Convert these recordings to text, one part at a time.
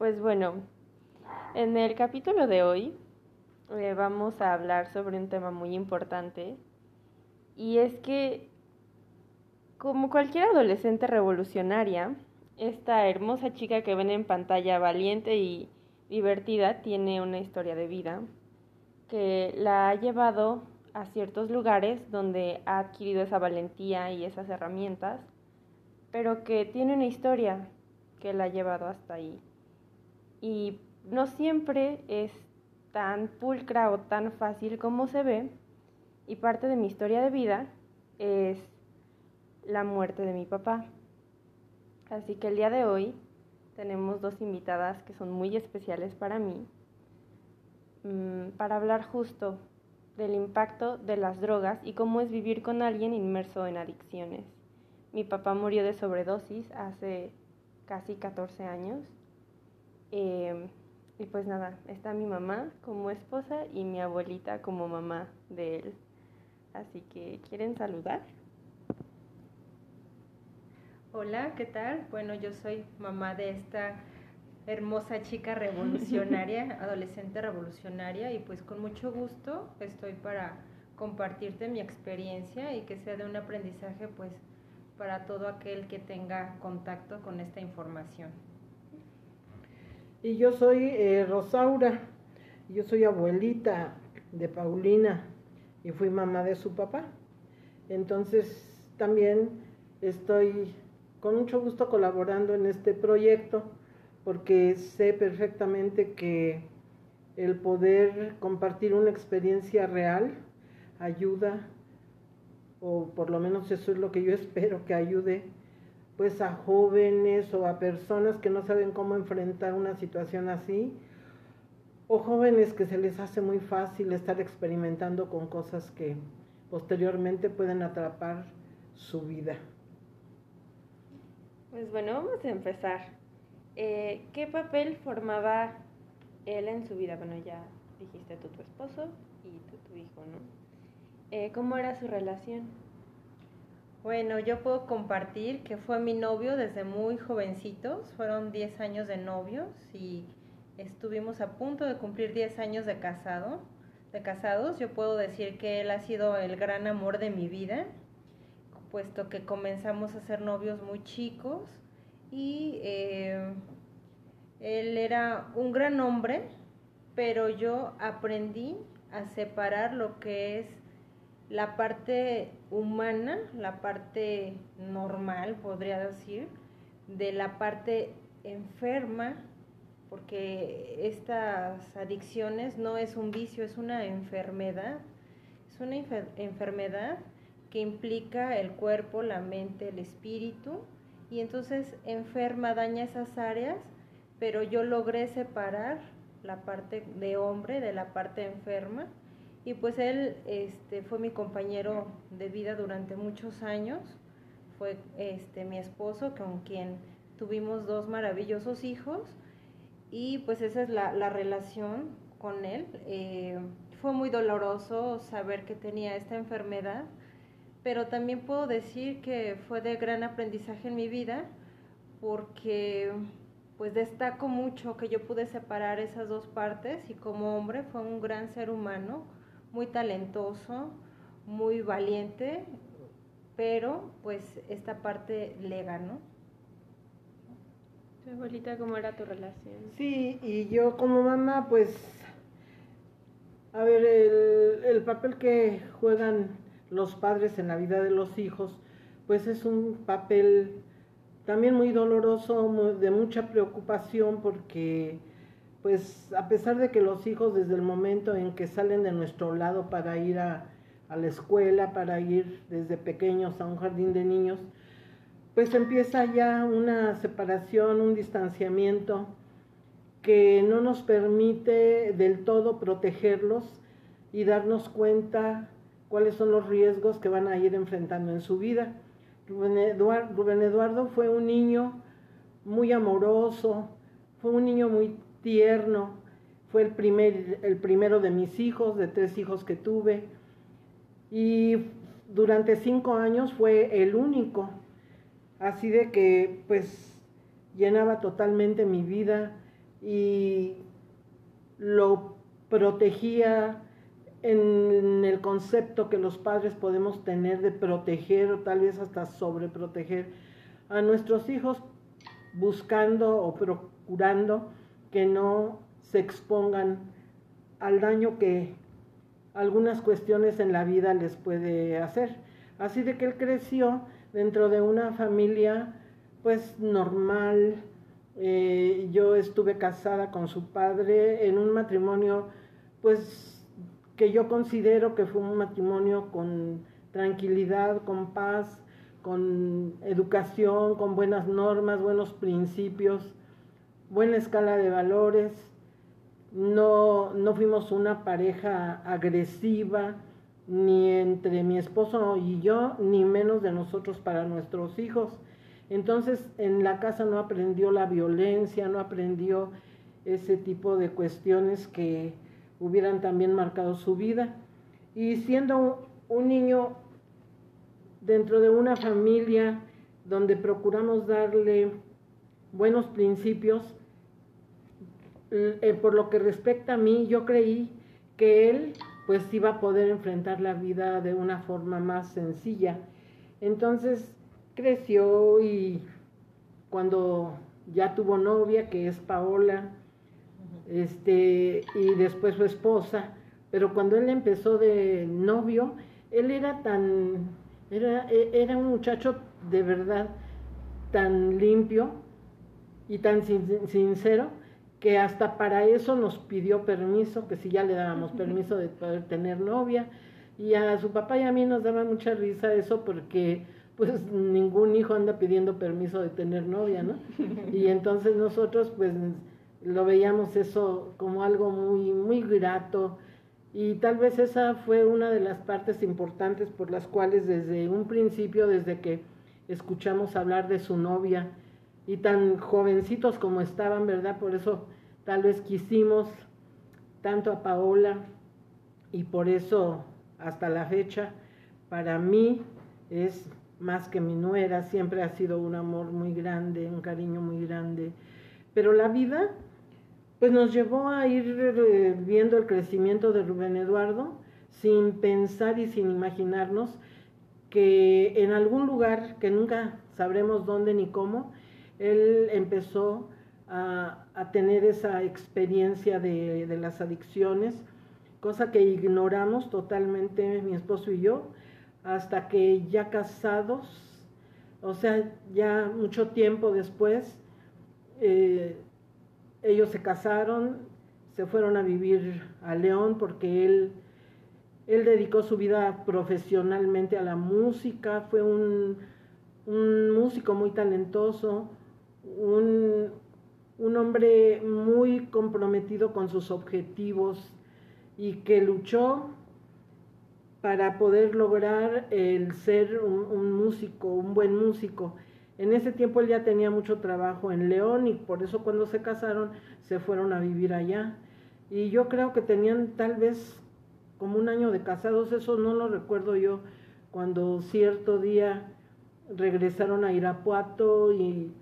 Pues bueno, en el capítulo de hoy eh, vamos a hablar sobre un tema muy importante y es que como cualquier adolescente revolucionaria, esta hermosa chica que ven en pantalla valiente y divertida tiene una historia de vida que la ha llevado a ciertos lugares donde ha adquirido esa valentía y esas herramientas, pero que tiene una historia que la ha llevado hasta ahí. Y no siempre es tan pulcra o tan fácil como se ve, y parte de mi historia de vida es la muerte de mi papá. Así que el día de hoy tenemos dos invitadas que son muy especiales para mí, mm, para hablar justo del impacto de las drogas y cómo es vivir con alguien inmerso en adicciones. Mi papá murió de sobredosis hace casi 14 años. Em, y pues nada, está mi mamá como esposa y mi abuelita como mamá de él. Así que, ¿quieren saludar? Hola, ¿qué tal? Bueno, yo soy mamá de esta hermosa chica revolucionaria, adolescente revolucionaria, y pues con mucho gusto estoy para compartirte mi experiencia y que sea de un aprendizaje pues para todo aquel que tenga contacto con esta información. Y yo soy eh, Rosaura, yo soy abuelita de Paulina y fui mamá de su papá. Entonces también estoy con mucho gusto colaborando en este proyecto porque sé perfectamente que el poder compartir una experiencia real ayuda, o por lo menos eso es lo que yo espero que ayude, pues a jóvenes o a personas que no saben cómo enfrentar una situación así, o jóvenes que se les hace muy fácil estar experimentando con cosas que posteriormente pueden atrapar su vida. Pues bueno, vamos a empezar. Eh, ¿Qué papel formaba él en su vida? Bueno, ya dijiste tú tu esposo y tú tu hijo, ¿no? Eh, ¿Cómo era su relación? Bueno, yo puedo compartir que fue mi novio desde muy jovencitos, fueron 10 años de novios y estuvimos a punto de cumplir 10 años de casado, de casados. Yo puedo decir que él ha sido el gran amor de mi vida, puesto que comenzamos a ser novios muy chicos y eh, él era un gran hombre, pero yo aprendí a separar lo que es la parte humana, la parte normal, podría decir, de la parte enferma, porque estas adicciones no es un vicio, es una enfermedad, es una enfermedad que implica el cuerpo, la mente, el espíritu, y entonces enferma, daña esas áreas, pero yo logré separar la parte de hombre de la parte enferma y pues él este, fue mi compañero de vida durante muchos años, fue este, mi esposo con quien tuvimos dos maravillosos hijos y pues esa es la, relación con él. Eh, fue muy doloroso saber que tenía esta enfermedad pero también puedo decir que fue de gran aprendizaje en mi vida porque pues destaco mucho que yo pude separar esas dos partes y como hombre fue un gran ser humano, muy talentoso, muy valiente, pero pues esta parte le ganó. abuelita, ¿cómo era tu relación? Sí, y yo como mamá, pues, a ver, el, el papel que juegan los padres en la vida de los hijos, pues es un papel también muy doloroso, de mucha preocupación, porque pues a pesar de que los hijos desde el momento en que salen de nuestro lado para ir a, a la escuela, para ir desde pequeños a un jardín de niños, pues empieza ya una separación, un distanciamiento que no nos permite del todo protegerlos y darnos cuenta cuáles son los riesgos que van a ir enfrentando en su vida. Rubén Eduardo, fue un niño muy amoroso, fue un niño muy tierno, fue el, primer, el primero de mis hijos, de tres hijos que tuve, y durante cinco años fue el único, así de que pues llenaba totalmente mi vida, y lo protegía en el concepto que los padres podemos tener de proteger o tal vez hasta sobreproteger a nuestros hijos buscando o procurando que no se expongan al daño que algunas cuestiones en la vida les puede hacer. Así de que él creció dentro de una familia pues normal. Eh, yo estuve casada con su padre en un matrimonio pues que yo considero que fue un matrimonio con tranquilidad, con paz, con educación, con buenas normas, buenos principios, buena escala de valores. No, no fuimos una pareja agresiva, ni entre mi esposo y yo, ni menos de nosotros para nuestros hijos. Entonces en la casa no aprendió la violencia, no aprendió ese tipo de cuestiones que, hubieran también marcado su vida. Y siendo un, niño dentro de una familia donde procuramos darle buenos principios, eh, por lo que respecta a mí, yo creí que él pues iba a poder enfrentar la vida de una forma más sencilla. Entonces creció y cuando ya tuvo novia, que es Paola, este, y después su esposa, pero cuando él empezó de novio, él era tan, era, e, era un muchacho de verdad tan limpio y tan sincero que hasta para eso nos pidió permiso, que si ya le dábamos permiso de poder tener novia, y a su papá y a mí nos daba mucha risa eso porque pues ningún hijo anda pidiendo permiso de tener novia, ¿no? Y entonces nosotros pues lo veíamos eso como algo muy, muy grato. Y tal vez esa fue una de las partes importantes por las cuales desde un principio, desde que escuchamos hablar de su novia y tan jovencitos como estaban, ¿verdad? Por eso tal vez quisimos tanto a Paola y por eso hasta la fecha para mí es más que mi nuera, siempre ha sido un amor muy grande, un cariño muy grande, pero la vida pues nos llevó a ir eh, viendo el crecimiento de Rubén Eduardo sin pensar y sin imaginarnos que en algún lugar, que nunca sabremos dónde ni cómo, él empezó a, tener esa experiencia de, de, las adicciones, cosa que ignoramos totalmente mi esposo y yo, hasta que ya casados, o sea, ya mucho tiempo después, eh, ellos se casaron, se fueron a vivir a León porque él, él dedicó su vida profesionalmente a la música, fue un, músico muy talentoso, un, un hombre muy comprometido con sus objetivos y que luchó para poder lograr el ser un músico, un buen músico. En ese tiempo él ya tenía mucho trabajo en León y por eso cuando se casaron se fueron a vivir allá. Y yo creo que tenían tal vez como un año de casados, eso no lo recuerdo yo, cuando cierto día regresaron a Irapuato y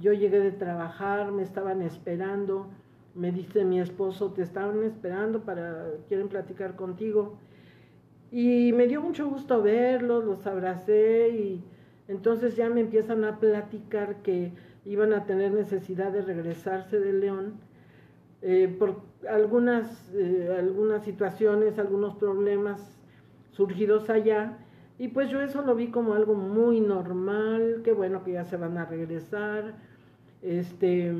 yo llegué de trabajar, me estaban esperando, me dice mi esposo, te estaban esperando para, quieren platicar contigo. Y me dio mucho gusto verlos, los abracé y entonces ya me empiezan a platicar que iban a tener necesidad de regresarse de León eh, por algunas, eh, algunas situaciones, algunos problemas surgidos allá. Y pues yo eso lo vi como algo muy normal, qué bueno que ya se van a regresar, este,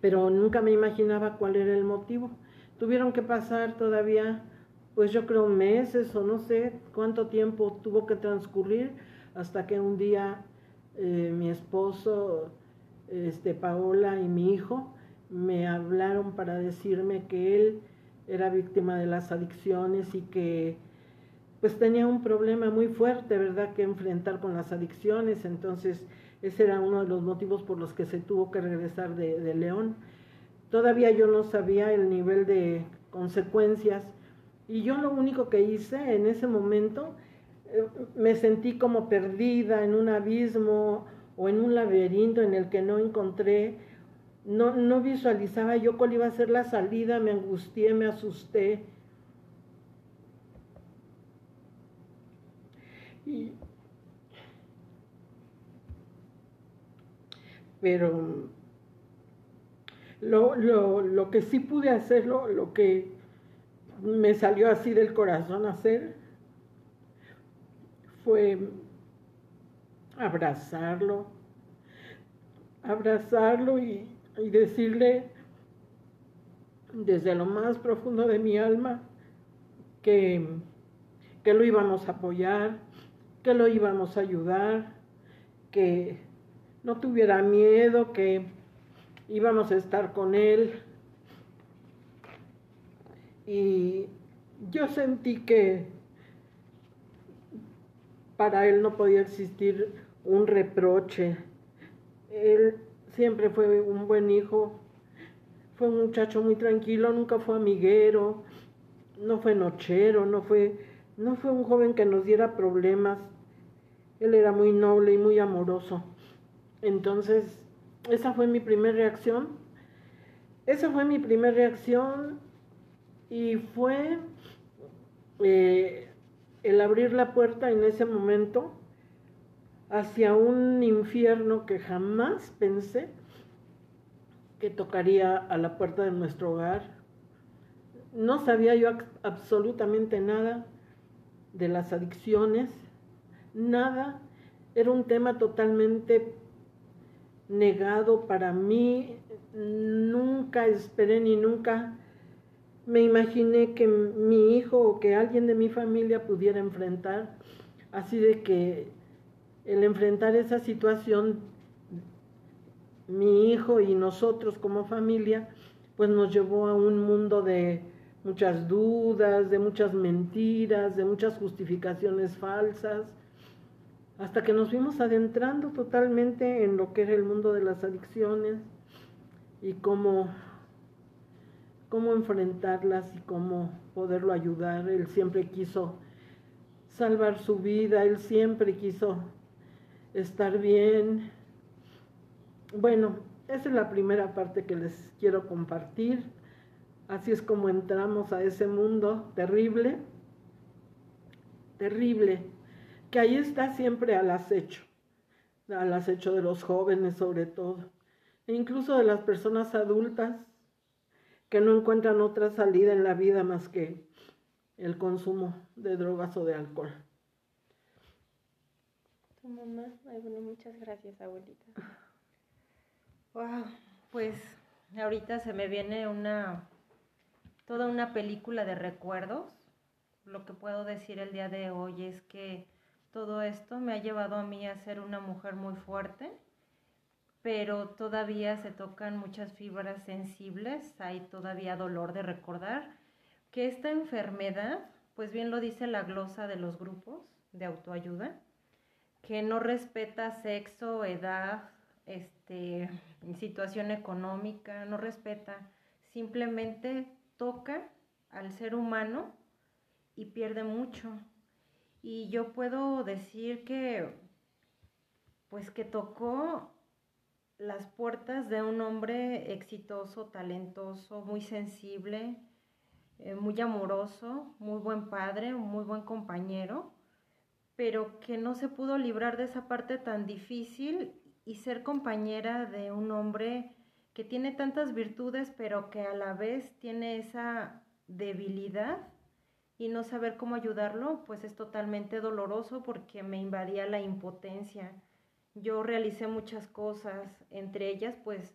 pero nunca me imaginaba cuál era el motivo. Tuvieron que pasar todavía, pues yo creo meses o no sé cuánto tiempo tuvo que transcurrir hasta que un día eh, mi esposo, este, Paola y mi hijo me hablaron para decirme que él era víctima de las adicciones y que pues tenía un problema muy fuerte, ¿verdad?, que enfrentar con las adicciones. Entonces, ese era uno de los motivos por los que se tuvo que regresar de, León. Todavía yo no sabía el nivel de consecuencias y yo lo único que hice en ese momento me sentí como perdida en un abismo o en un laberinto en el que no encontré no, no visualizaba yo cuál iba a ser la salida, me angustié, me asusté. Y, pero lo, lo, lo, que sí pude hacer, lo que me salió así del corazón hacer, fue abrazarlo, abrazarlo y, y decirle desde lo más profundo de mi alma que, que lo íbamos a apoyar, que lo íbamos a ayudar, que no tuviera miedo, que íbamos a estar con él. Y yo sentí que para él no podía existir un reproche. Él siempre fue un buen hijo, fue un muchacho muy tranquilo, nunca fue amiguero, no fue nochero, no fue, no fue un joven que nos diera problemas. Él era muy noble y muy amoroso. Entonces, esa fue mi primera reacción. Esa fue mi primera reacción y fue eh, el abrir la puerta en ese momento hacia un infierno que jamás pensé que tocaría a la puerta de nuestro hogar. No sabía yo absolutamente nada de las adicciones, nada. Era un tema totalmente negado para mí. Nunca esperé ni nunca me imaginé que mi hijo o que alguien de mi familia pudiera enfrentar. Así de que el enfrentar esa situación, mi hijo y nosotros como familia, pues nos llevó a un mundo de muchas dudas, de muchas mentiras, de muchas justificaciones falsas, hasta que nos fuimos adentrando totalmente en lo que era el mundo de las adicciones y cómo, cómo enfrentarlas y cómo poderlo ayudar. Él siempre quiso salvar su vida, él siempre quiso estar bien. Bueno, esa es la primera parte que les quiero compartir. Así es como entramos a ese mundo terrible, terrible, que ahí está siempre al acecho, al acecho de los jóvenes sobre todo, e incluso de las personas adultas que no encuentran otra salida en la vida más que el consumo de drogas o de alcohol. Tu mamá. Ay, bueno, muchas gracias, abuelita. Wow, pues ahorita se me viene una toda una película de recuerdos. Lo que puedo decir el día de hoy es que todo esto me ha llevado a mí a ser una mujer muy fuerte, pero todavía se tocan muchas fibras sensibles, hay todavía dolor de recordar que esta enfermedad, pues bien lo dice la glosa de los grupos de autoayuda, que no respeta sexo, edad, este, situación económica, no respeta, simplemente toca al ser humano y pierde mucho. Y yo puedo decir que, pues que tocó las puertas de un hombre exitoso, talentoso, muy sensible, eh, muy amoroso, muy buen padre, muy buen compañero pero que no se pudo librar de esa parte tan difícil y ser compañera de un hombre que tiene tantas virtudes, pero que a la vez tiene esa debilidad y no saber cómo ayudarlo, pues es totalmente doloroso porque me invadía la impotencia. Yo realicé muchas cosas, entre ellas pues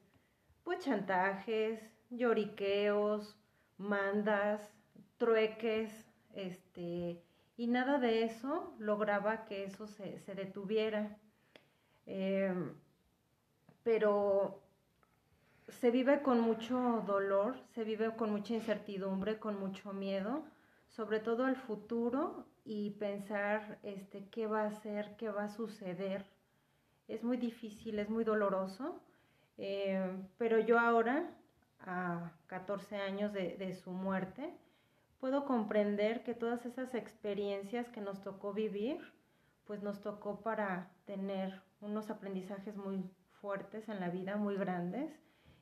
pues chantajes, lloriqueos, mandas, trueques, este, y nada de eso lograba que eso se, detuviera. Em, pero se vive con mucho dolor, se vive con mucha incertidumbre, con mucho miedo, sobre todo al futuro y pensar este, qué va a ser, qué va a suceder. Es muy difícil, es muy doloroso, em, pero yo ahora, a 14 años de su muerte, puedo comprender que todas esas experiencias que nos tocó vivir, pues nos tocó para tener unos aprendizajes muy fuertes en la vida, muy grandes,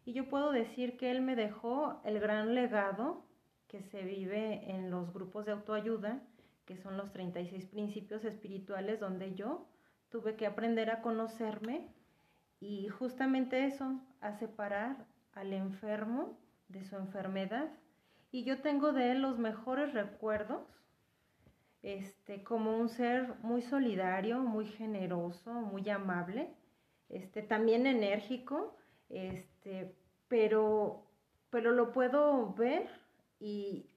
Y yo puedo decir que él me dejó el gran legado que se vive en los grupos de autoayuda, que son los 36 principios espirituales donde yo tuve que aprender a conocerme y justamente eso, a separar al enfermo de su enfermedad. Y yo tengo de él los mejores recuerdos, este, como un ser muy solidario, muy generoso, muy amable, este, también enérgico, este, pero, pero lo puedo ver y,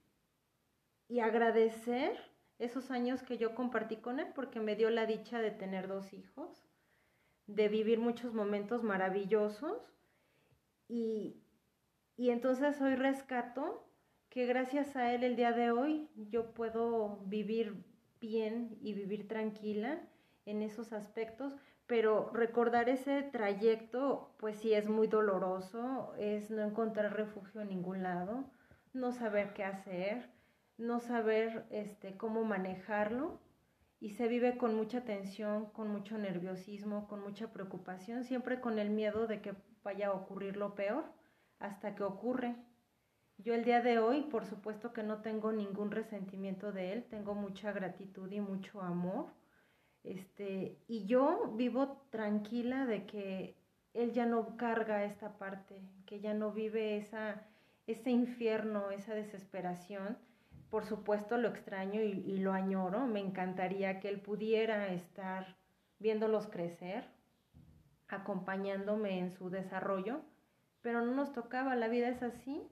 agradecer esos años que yo compartí con él porque me dio la dicha de tener dos hijos, de vivir muchos momentos maravillosos. Y, y entonces hoy rescato que gracias a él el día de hoy yo puedo vivir bien y vivir tranquila en esos aspectos, pero recordar ese trayecto pues sí es muy doloroso, es no encontrar refugio en ningún lado, no saber qué hacer, no saber este, cómo manejarlo y se vive con mucha tensión, con mucho nerviosismo, con mucha preocupación, siempre con el miedo de que vaya a ocurrir lo peor hasta que ocurre. Yo el día de hoy, por supuesto que no tengo ningún resentimiento de él, tengo mucha gratitud y mucho amor. Este, y yo vivo tranquila de que él ya no carga esta parte, que ya no vive esa, ese infierno, esa desesperación por supuesto lo extraño y, lo añoro. Me encantaría que él pudiera estar viéndolos crecer, acompañándome en su desarrollo, pero no nos tocaba, la vida es así.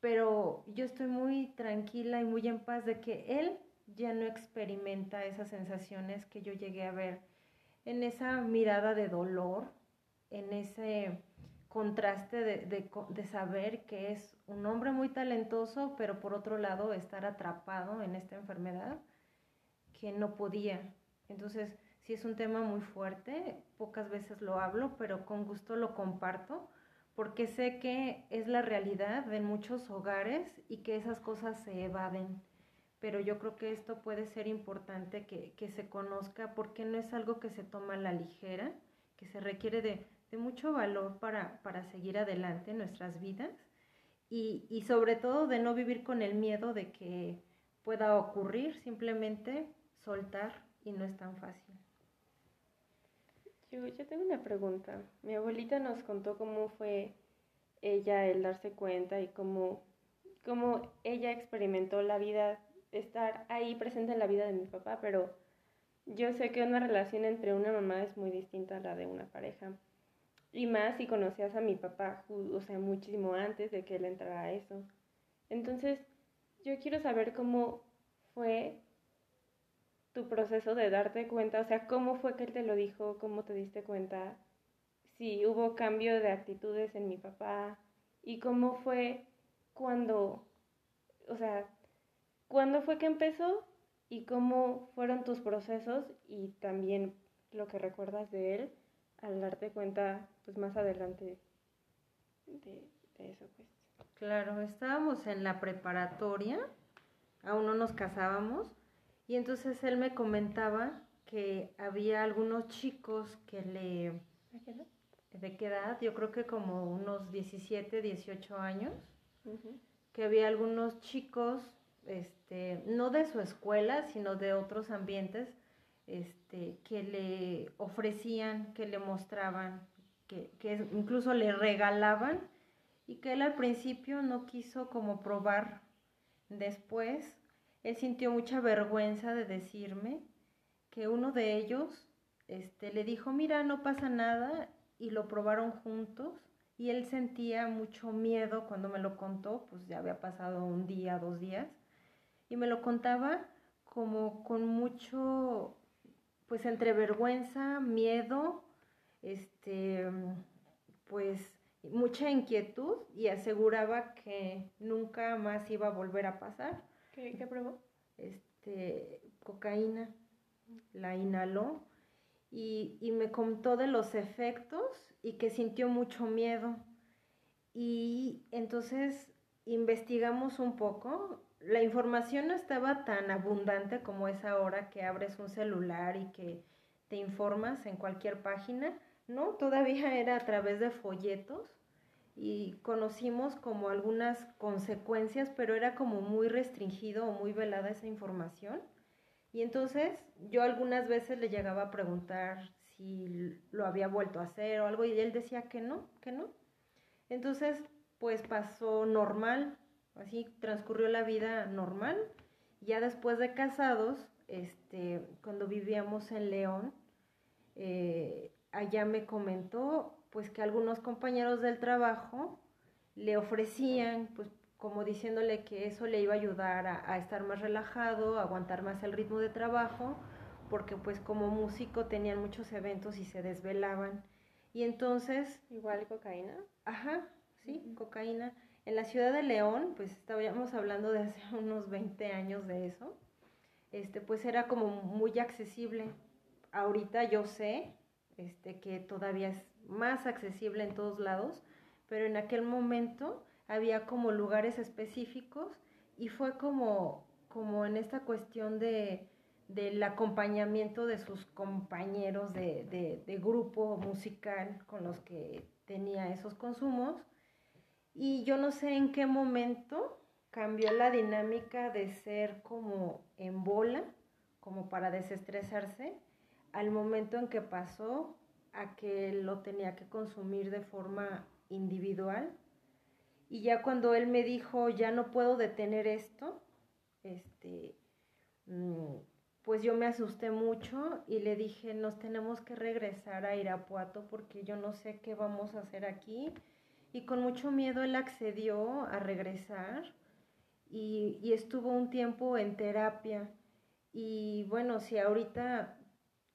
Pero yo estoy muy tranquila y muy en paz de que él ya no experimenta esas sensaciones que yo llegué a ver en esa mirada de dolor, en ese contraste de, saber que es un hombre muy talentoso, pero por otro lado estar atrapado en esta enfermedad que no podía. Entonces, sí es un tema muy fuerte, pocas veces lo hablo, pero con gusto lo comparto, porque sé que es la realidad de muchos hogares y que esas cosas se evaden. Pero yo creo que esto puede ser importante que, que se conozca porque no es algo que se toma a la ligera, que se requiere de de mucho valor para, para seguir adelante en nuestras vidas y, y, sobre todo de no vivir con el miedo de que pueda ocurrir, simplemente soltar y no es tan fácil. Yo, yo tengo una pregunta. Mi abuelita nos contó cómo fue ella el darse cuenta y cómo, cómo ella experimentó la vida, estar ahí presente en la vida de mi papá, pero yo sé que una relación entre una mamá es muy distinta a la de una pareja. Y más si conocías a mi papá, o sea, muchísimo antes de que él entrara a eso. Entonces, yo quiero saber cómo fue tu proceso de darte cuenta, o sea, cómo fue que él te lo dijo, cómo te diste cuenta, si hubo cambio de actitudes en mi papá y cómo fue cuando, o sea, cuándo fue que empezó y cómo fueron tus procesos y también lo que recuerdas de él al darte cuenta, pues más adelante de, eso, pues. Claro, estábamos en la preparatoria, aún no nos casábamos, y entonces él me comentaba que había algunos chicos que le... ¿De qué edad? ¿De qué edad? Yo creo que como unos 17, 18 años, que había algunos chicos, este, no de su escuela, sino de otros ambientes, este, que le ofrecían, que le mostraban, que, incluso le regalaban y que él al principio no quiso como probar. Después, él sintió mucha vergüenza de decirme que uno de ellos este, le dijo, mira, no pasa nada, y lo probaron juntos, y él sentía mucho miedo cuando me lo contó, pues ya había pasado un día, dos días, y me lo contaba como con mucho pues entre vergüenza, miedo, este, pues mucha inquietud y aseguraba que nunca más iba a volver a pasar. ¿Qué, qué probó? Este, cocaína, la inhaló y, y me contó de los efectos y que sintió mucho miedo. Y entonces investigamos un poco la información no estaba tan abundante como es ahora que abres un celular y que te informas en cualquier página, ¿no? Todavía era a través de folletos y conocimos como algunas consecuencias, pero era como muy restringido o muy velada esa información. Y entonces yo algunas veces le llegaba a preguntar si lo había vuelto a hacer o algo y él decía que no, que no. Entonces, pues pasó normal, así transcurrió la vida normal. Ya después de casados, este, cuando vivíamos en León, eh, allá me comentó pues que algunos compañeros del trabajo le ofrecían, pues como diciéndole que eso le iba a ayudar a, a, estar más relajado, a aguantar más el ritmo de trabajo, porque pues como músico tenían muchos eventos y se desvelaban. Y entonces... Igual cocaína. Ajá, sí, uh -huh. cocaína. En la ciudad de León, pues estábamos hablando de hace unos 20 años de eso, este, pues era como muy accesible. Ahorita yo sé este, que todavía es más accesible en todos lados, pero en aquel momento había como lugares específicos y fue como, como en esta cuestión de, del acompañamiento de sus compañeros de, de, de, grupo musical con los que tenía esos consumos. Y yo no sé en qué momento cambió la dinámica de ser como en bola, como para desestresarse, al momento en que pasó a que lo tenía que consumir de forma individual. Y ya cuando él me dijo, ya no puedo detener esto, este, pues yo me asusté mucho y le dije, nos tenemos que regresar a Irapuato porque yo no sé qué vamos a hacer aquí. Y con mucho miedo él accedió a regresar y, estuvo un tiempo en terapia. Y bueno, si ahorita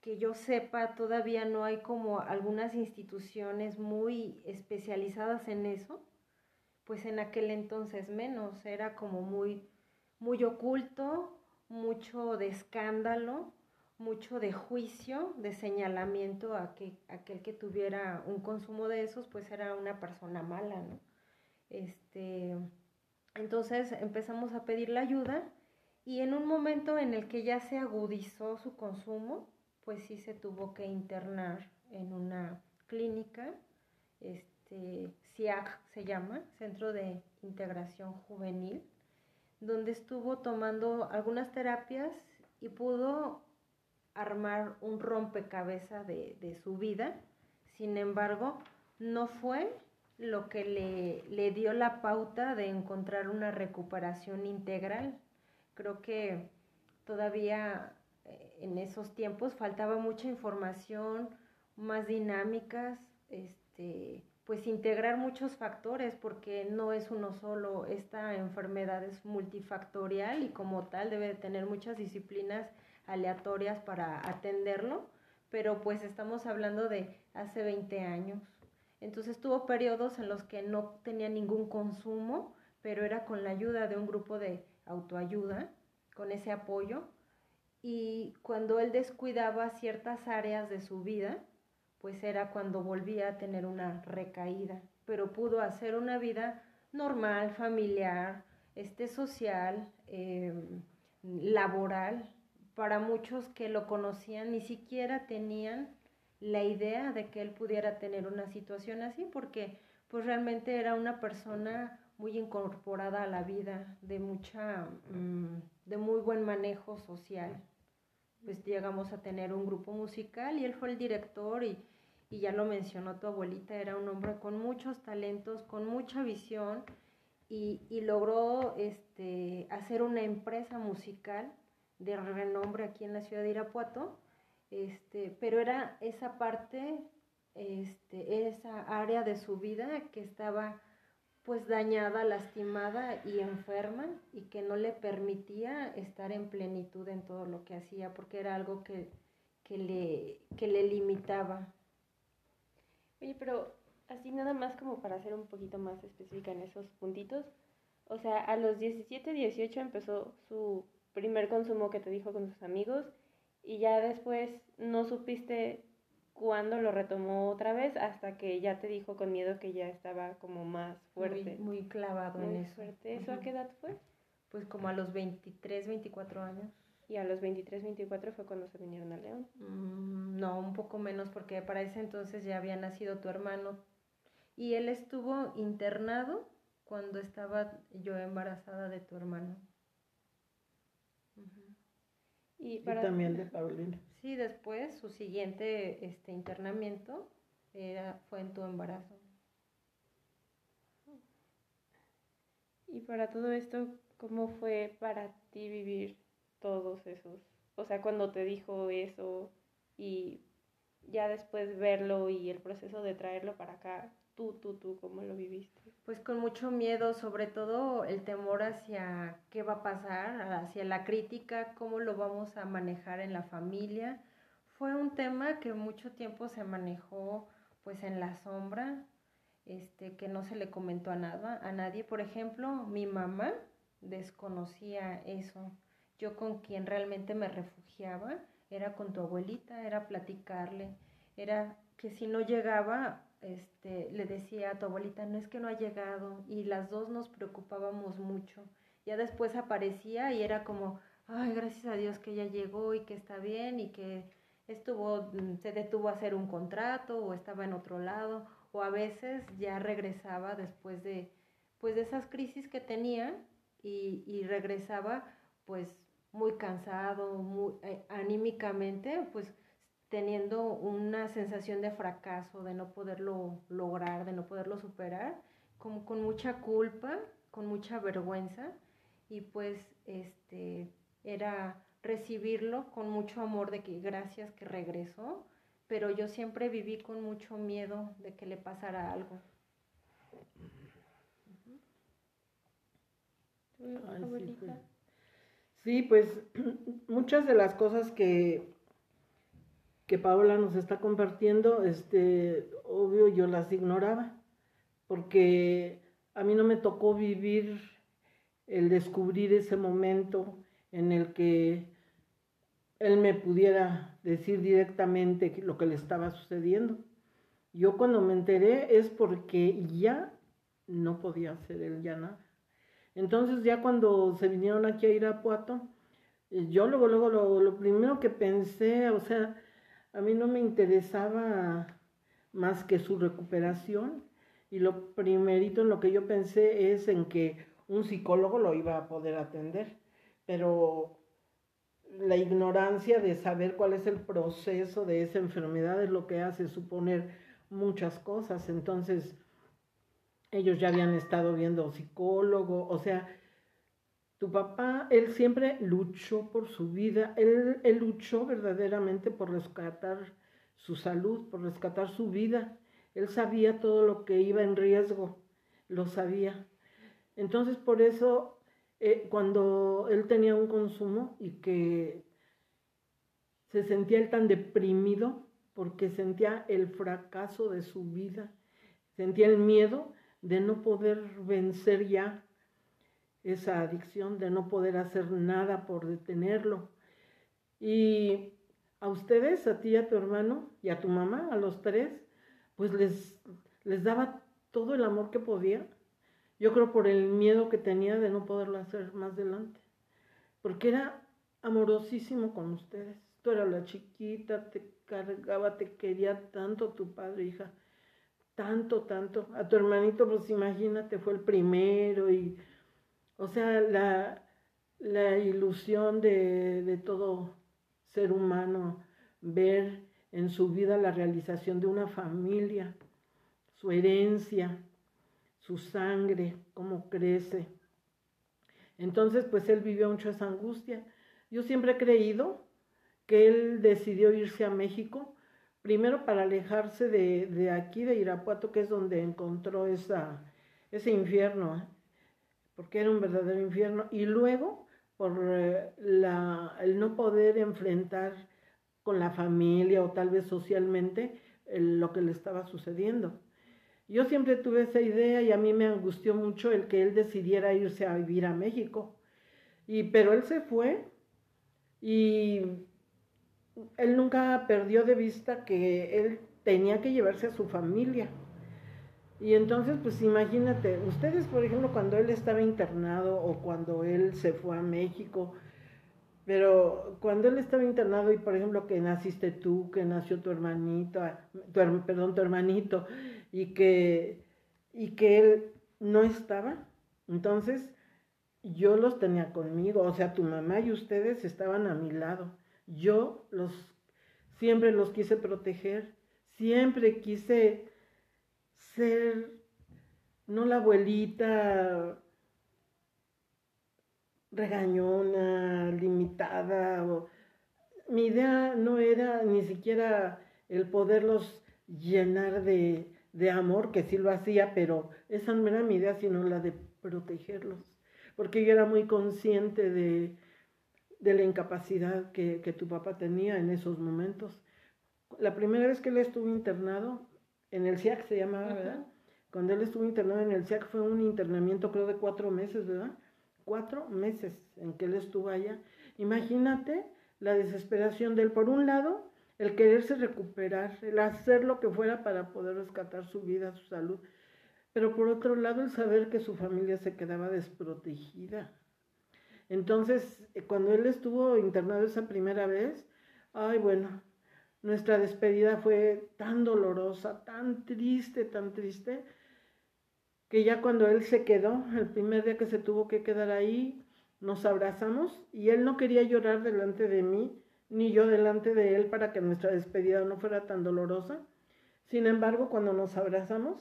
que yo sepa, todavía no hay como algunas instituciones muy especializadas en eso, pues en aquel entonces menos, era como muy, muy oculto, mucho de escándalo, mucho de juicio, de señalamiento a que aquel que tuviera un consumo de esos, pues era una persona mala, ¿no? Este, entonces empezamos a pedir la ayuda y en un momento en el que ya se agudizó su consumo, pues sí se tuvo que internar en una clínica, este, CIAC se llama, Centro de Integración Juvenil, donde estuvo tomando algunas terapias y pudo armar un rompecabezas de, de su vida. Sin embargo, no fue lo que le, le dio la pauta de encontrar una recuperación integral. Creo que todavía en esos tiempos faltaba mucha información, más dinámicas, este, pues integrar muchos factores porque no es uno solo, esta enfermedad es multifactorial y como tal debe de tener muchas disciplinas aleatorias para atenderlo, pero pues estamos hablando de hace 20 años. Entonces tuvo periodos en los que no tenía ningún consumo, pero era con la ayuda de un grupo de autoayuda, con ese apoyo, y cuando él descuidaba ciertas áreas de su vida, pues era cuando volvía a tener una recaída, pero pudo hacer una vida normal, familiar, este social, eh, laboral. Para muchos que lo conocían ni siquiera tenían la idea de que él pudiera tener una situación así, porque pues realmente era una persona muy incorporada a la vida, de mucha, mmm, de muy buen manejo social. Pues llegamos a tener un grupo musical y él fue el director y, y ya lo mencionó tu abuelita, era un hombre con muchos talentos, con mucha visión y, y logró este, hacer una empresa musical de renombre aquí en la ciudad de Irapuato, este, pero era esa parte, este, esa área de su vida que estaba pues dañada, lastimada y enferma y que no le permitía estar en plenitud en todo lo que hacía porque era algo que, que, le, que le limitaba. Oye, pero así nada más como para ser un poquito más específica en esos puntitos, o sea, a los 17, 18 empezó su primer consumo que te dijo con sus amigos y ya después no supiste cuándo lo retomó otra vez hasta que ya te dijo con miedo que ya estaba como más fuerte. Muy, muy clavado muy en eso. Fuerte. ¿Eso a qué edad fue? Pues como a los 23, 24 años. ¿Y a los 23, 24 fue cuando se vinieron a León? Mm, no, un poco menos porque para ese entonces ya había nacido tu hermano y él estuvo internado cuando estaba yo embarazada de tu hermano. Y, también de Paulina. Sí, después su siguiente este, internamiento era, fue en tu embarazo. Y para todo esto, ¿cómo fue para ti vivir todos esos? O sea, cuando te dijo eso y ya después verlo y el proceso de traerlo para acá, tú, tú, tú, ¿cómo lo viviste? Pues con mucho miedo, sobre todo el temor hacia qué va a pasar, hacia la crítica, cómo lo vamos a manejar en la familia. Fue un tema que mucho tiempo se manejó pues en la sombra, este, que no se le comentó a nada, a nadie. Por ejemplo, mi mamá desconocía eso. Yo con quien realmente me refugiaba era con tu abuelita, era platicarle, era que si no llegaba, este, le decía a tu abuelita, no es que no ha llegado, y las dos nos preocupábamos mucho. Ya después aparecía y era como, ay, gracias a Dios que ya llegó y que está bien y que estuvo, mm, se detuvo a hacer un contrato o estaba en otro lado, o a veces ya regresaba después de, pues de esas crisis que tenía y, y regresaba pues muy cansado, muy eh, anímicamente, pues teniendo una sensación de fracaso, de no poderlo lograr, de no poderlo superar, como con mucha culpa, con mucha vergüenza y pues este era recibirlo con mucho amor de que gracias que regresó, pero yo siempre viví con mucho miedo de que le pasara algo. Sí, pues muchas de las cosas que, que Paola nos está compartiendo, este, obvio yo las ignoraba, porque a mí no me tocó vivir el descubrir ese momento en el que él me pudiera decir directamente lo que le estaba sucediendo. Yo cuando me enteré es porque ya no podía hacer él ya nada. Entonces ya cuando se vinieron aquí a Irapuato, eh, yo luego, luego lo, primero que pensé, o sea, a mí no me interesaba más que su recuperación y lo primerito en lo que yo pensé es en que un psicólogo lo iba a poder atender, pero la ignorancia de saber cuál es el proceso de esa enfermedad es lo que hace suponer muchas cosas. Entonces, ellos ya habían estado viendo psicólogo, o sea, tu papá, él siempre luchó por su vida, él, luchó verdaderamente por rescatar su salud, por rescatar su vida. Él sabía todo lo que iba en riesgo, lo sabía. Entonces, por eso, eh, cuando él tenía un consumo y que se sentía él tan deprimido, porque sentía el fracaso de su vida, sentía el miedo, de no poder vencer ya esa adicción, de no poder hacer nada por detenerlo. Y a ustedes, a ti a tu hermano y a tu mamá, a los tres, pues les, les daba todo el amor que podía. Yo creo por el miedo que tenía de no poderlo hacer más adelante. Porque era amorosísimo con ustedes. Tú eras la chiquita, te cargaba, te quería tanto tu padre, hija tanto, tanto. A tu hermanito, pues imagínate, fue el primero y, o sea, la, la ilusión de, de todo ser humano, ver en su vida la realización de una familia, su herencia, su sangre, cómo crece. Entonces, pues él vivió mucho esa angustia. Yo siempre he creído que él decidió irse a México primero para alejarse de, aquí, de Irapuato, que es donde encontró esa, ese infierno, ¿eh? Porque era un verdadero infierno, y luego por eh, la, el no poder enfrentar con la familia o tal vez socialmente lo que le estaba sucediendo. Yo siempre tuve esa idea y a mí me angustió mucho el que él decidiera irse a vivir a México. Y, pero él se fue y él nunca perdió de vista que él tenía que llevarse a su familia. Y entonces, pues imagínate, ustedes, por ejemplo, cuando él estaba internado o cuando él se fue a México, pero cuando él estaba internado y, por ejemplo, que naciste tú, que nació tu hermanito, tu, perdón, tu hermanito, y que, y que él no estaba. Entonces, yo los tenía conmigo, o sea, tu mamá y ustedes estaban a mi lado. Yo los siempre los quise proteger, siempre quise ser no la abuelita regañona, limitada. mi idea no era ni siquiera el poderlos llenar de, de amor, que sí lo hacía, pero esa no era mi idea, sino la de protegerlos, porque yo era muy consciente de, de la incapacidad que, que, tu papá tenía en esos momentos. La primera vez que él estuvo internado, en el SIAC se llamaba, ¿verdad? Cuando él estuvo internado en el SIAC fue un internamiento creo de cuatro meses, ¿verdad? Cuatro meses en que él estuvo allá. Imagínate la desesperación de él. Por un lado, el quererse recuperar, el hacer lo que fuera para poder rescatar su vida, su salud. Pero por otro lado, el saber que su familia se quedaba desprotegida. Entonces, eh, cuando él estuvo internado esa primera vez, ay, bueno, nuestra despedida fue tan dolorosa, tan triste, tan triste, que ya cuando él se quedó, el primer día que se tuvo que quedar ahí, nos abrazamos y él no quería llorar delante de mí, ni yo delante de él para que nuestra despedida no fuera tan dolorosa. Sin embargo, cuando nos abrazamos,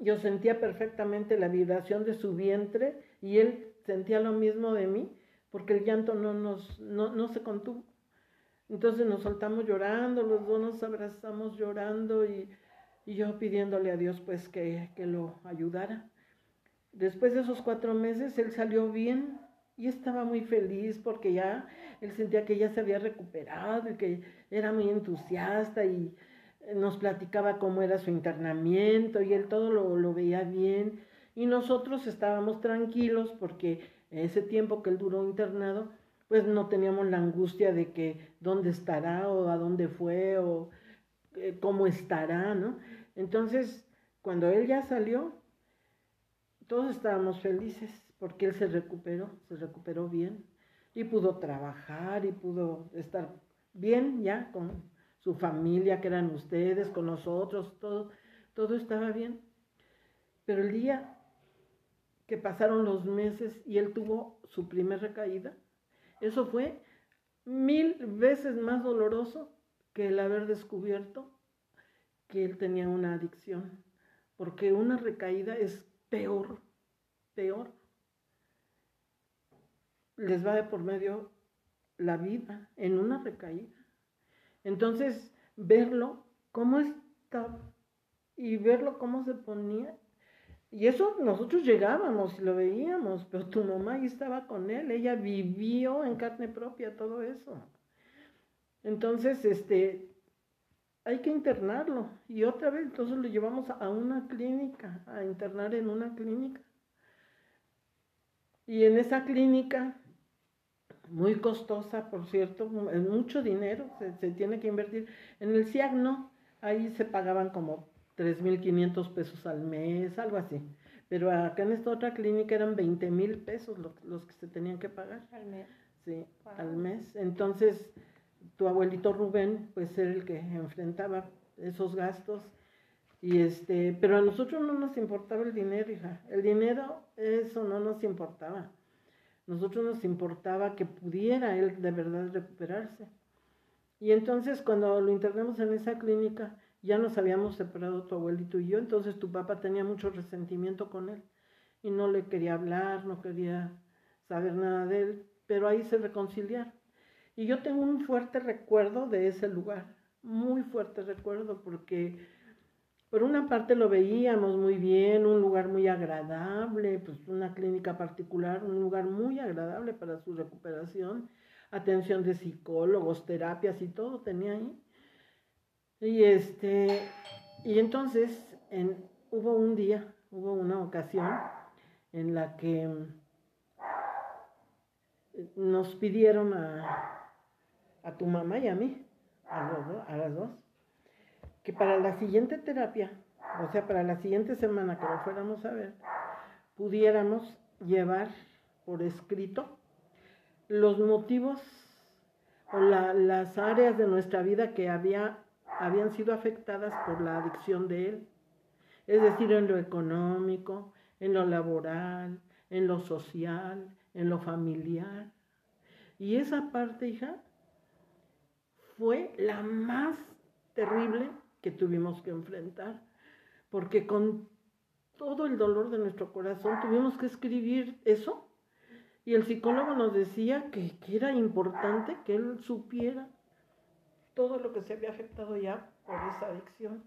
yo sentía perfectamente la vibración de su vientre y él sentía lo mismo de mí, porque el llanto no, nos, no, se contuvo. Entonces nos soltamos llorando, los dos nos abrazamos llorando y, yo pidiéndole a Dios pues que, que, lo ayudara. Después de esos cuatro meses él salió bien y estaba muy feliz porque ya él sentía que ya se había recuperado y que era muy entusiasta y nos platicaba cómo era su internamiento y él todo lo, lo veía bien y nosotros estábamos tranquilos porque ese tiempo que él duró internado, pues no teníamos la angustia de que dónde estará o a dónde fue o eh, cómo estará, ¿no? Entonces, cuando él ya salió, todos estábamos felices porque él se recuperó, se recuperó bien y pudo trabajar y pudo estar bien ya con su familia, que eran ustedes, con nosotros, todo, todo estaba bien. Pero el día que pasaron los meses y él tuvo su primer recaída, eso fue mil veces más doloroso que el haber descubierto que él tenía una adicción, porque una recaída es peor, peor. Les va de por medio la vida en una recaída. Entonces, verlo, cómo estaba, y verlo cómo se ponía, y eso nosotros llegábamos y lo veíamos, pero tu mamá ahí estaba con él, ella vivió en carne propia todo eso. Entonces, este, hay que internarlo. Y otra vez, entonces lo llevamos a una clínica, a internar en una clínica. Y en esa clínica, muy costosa, por cierto, mucho dinero, se, se tiene que invertir. En el CIAC no, ahí se pagaban como 3.500 pesos al mes, algo así. Pero acá en esta otra clínica eran 20 mil pesos los, que se tenían que pagar. Al mes. Sí, al mes. Entonces, tu abuelito Rubén, pues era el que enfrentaba esos gastos. Y este, pero a nosotros no nos importaba el dinero, hija. El dinero, eso no nos importaba. Nosotros nos importaba que pudiera él de verdad recuperarse. Y entonces cuando lo internamos en esa clínica, ya nos habíamos separado tu abuelito y yo, entonces tu papá tenía mucho resentimiento con él y no le quería hablar, no quería saber nada de él, pero ahí se reconciliaron. Y yo tengo un fuerte recuerdo de ese lugar, muy fuerte recuerdo, porque por una parte lo veíamos muy bien, un lugar muy agradable, pues una clínica particular, un lugar muy agradable para su recuperación, atención de psicólogos, terapias y todo tenía ahí. Y este, y entonces hubo un día, hubo una ocasión en la que nos pidieron a, a tu mamá y a mí, a, a las dos, que para la siguiente terapia, o sea, para la siguiente semana que lo fuéramos a ver, pudiéramos llevar por escrito los motivos o las áreas de nuestra vida que había habían sido afectadas por la adicción de él. es decir, en lo económico, en lo laboral, en lo social, en lo familiar. Y esa parte, hija, fue la más terrible que tuvimos que enfrentar, porque con todo el dolor de nuestro corazón tuvimos que escribir eso. Y el psicólogo nos decía que, era importante que él supiera todo lo que se había afectado ya por esa adicción.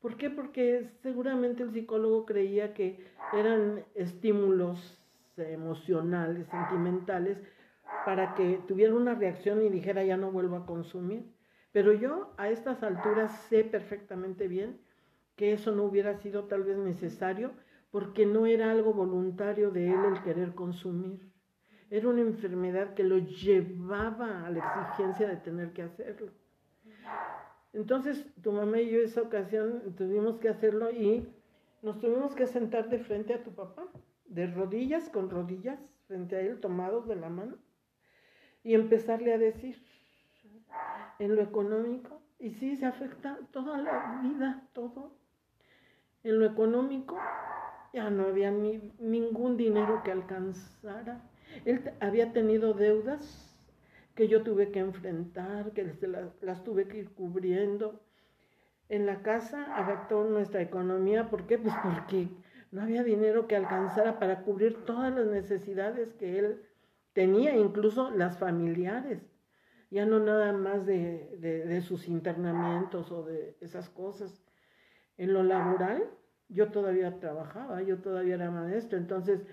¿Por qué? Porque seguramente el psicólogo creía que eran estímulos emocionales, sentimentales, para que tuviera una reacción y dijera ya no vuelvo a consumir. Pero yo a estas alturas sé perfectamente bien que eso no hubiera sido tal vez necesario porque no era algo voluntario de él el querer consumir. Era una enfermedad que lo llevaba a la exigencia de tener que hacerlo. Entonces tu mamá y yo esa ocasión tuvimos que hacerlo y nos tuvimos que sentar de frente a tu papá, de rodillas con rodillas, frente a él, tomados de la mano, y empezarle a decir en lo económico, y sí, se afecta toda la vida, todo. En lo económico ya no había ni, ningún dinero que alcanzara. Él había tenido deudas que yo tuve que enfrentar, que las, tuve que ir cubriendo. En la casa afectó nuestra economía, ¿por qué? Pues porque no había dinero que alcanzara para cubrir todas las necesidades que él tenía, incluso las familiares, ya no nada más de, de sus internamientos o de esas cosas. En lo laboral, yo todavía trabajaba, yo todavía era maestra, entonces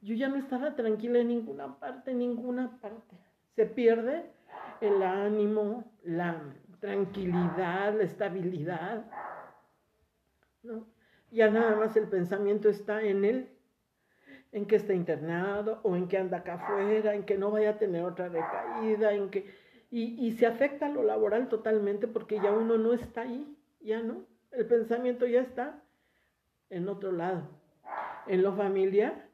yo ya no estaba tranquila en ninguna parte, ninguna parte se pierde el ánimo, la tranquilidad, la estabilidad. ¿no? Ya nada más el pensamiento está en él, en que está internado o en que anda acá afuera, en que no vaya a tener otra recaída, en que... Y, y se afecta lo laboral totalmente porque ya uno no está ahí, ya no. El pensamiento ya está en otro lado. En lo familiar,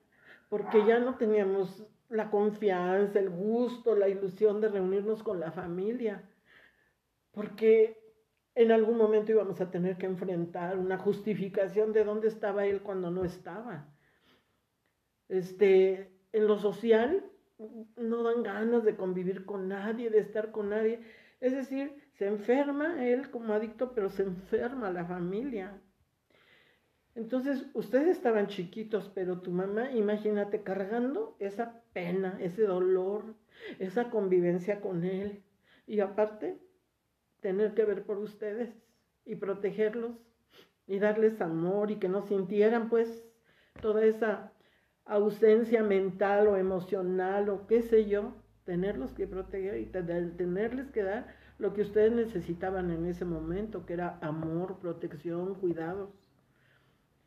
porque ya no teníamos la confianza, el gusto, la ilusión de reunirnos con la familia, porque en algún momento íbamos a tener que enfrentar una justificación de dónde estaba él cuando no estaba. Este, en lo social no dan ganas de convivir con nadie, de estar con nadie. Es decir, se enferma él como adicto, pero se enferma la familia. Entonces, ustedes estaban chiquitos, pero tu mamá, imagínate, cargando esa pena, ese dolor, esa convivencia con él. Y aparte, tener que ver por ustedes y protegerlos y darles amor y que no sintieran pues toda esa ausencia mental o emocional o qué sé yo, tenerlos que proteger y tenerles que dar lo que ustedes necesitaban en ese momento, que era amor, protección, cuidados.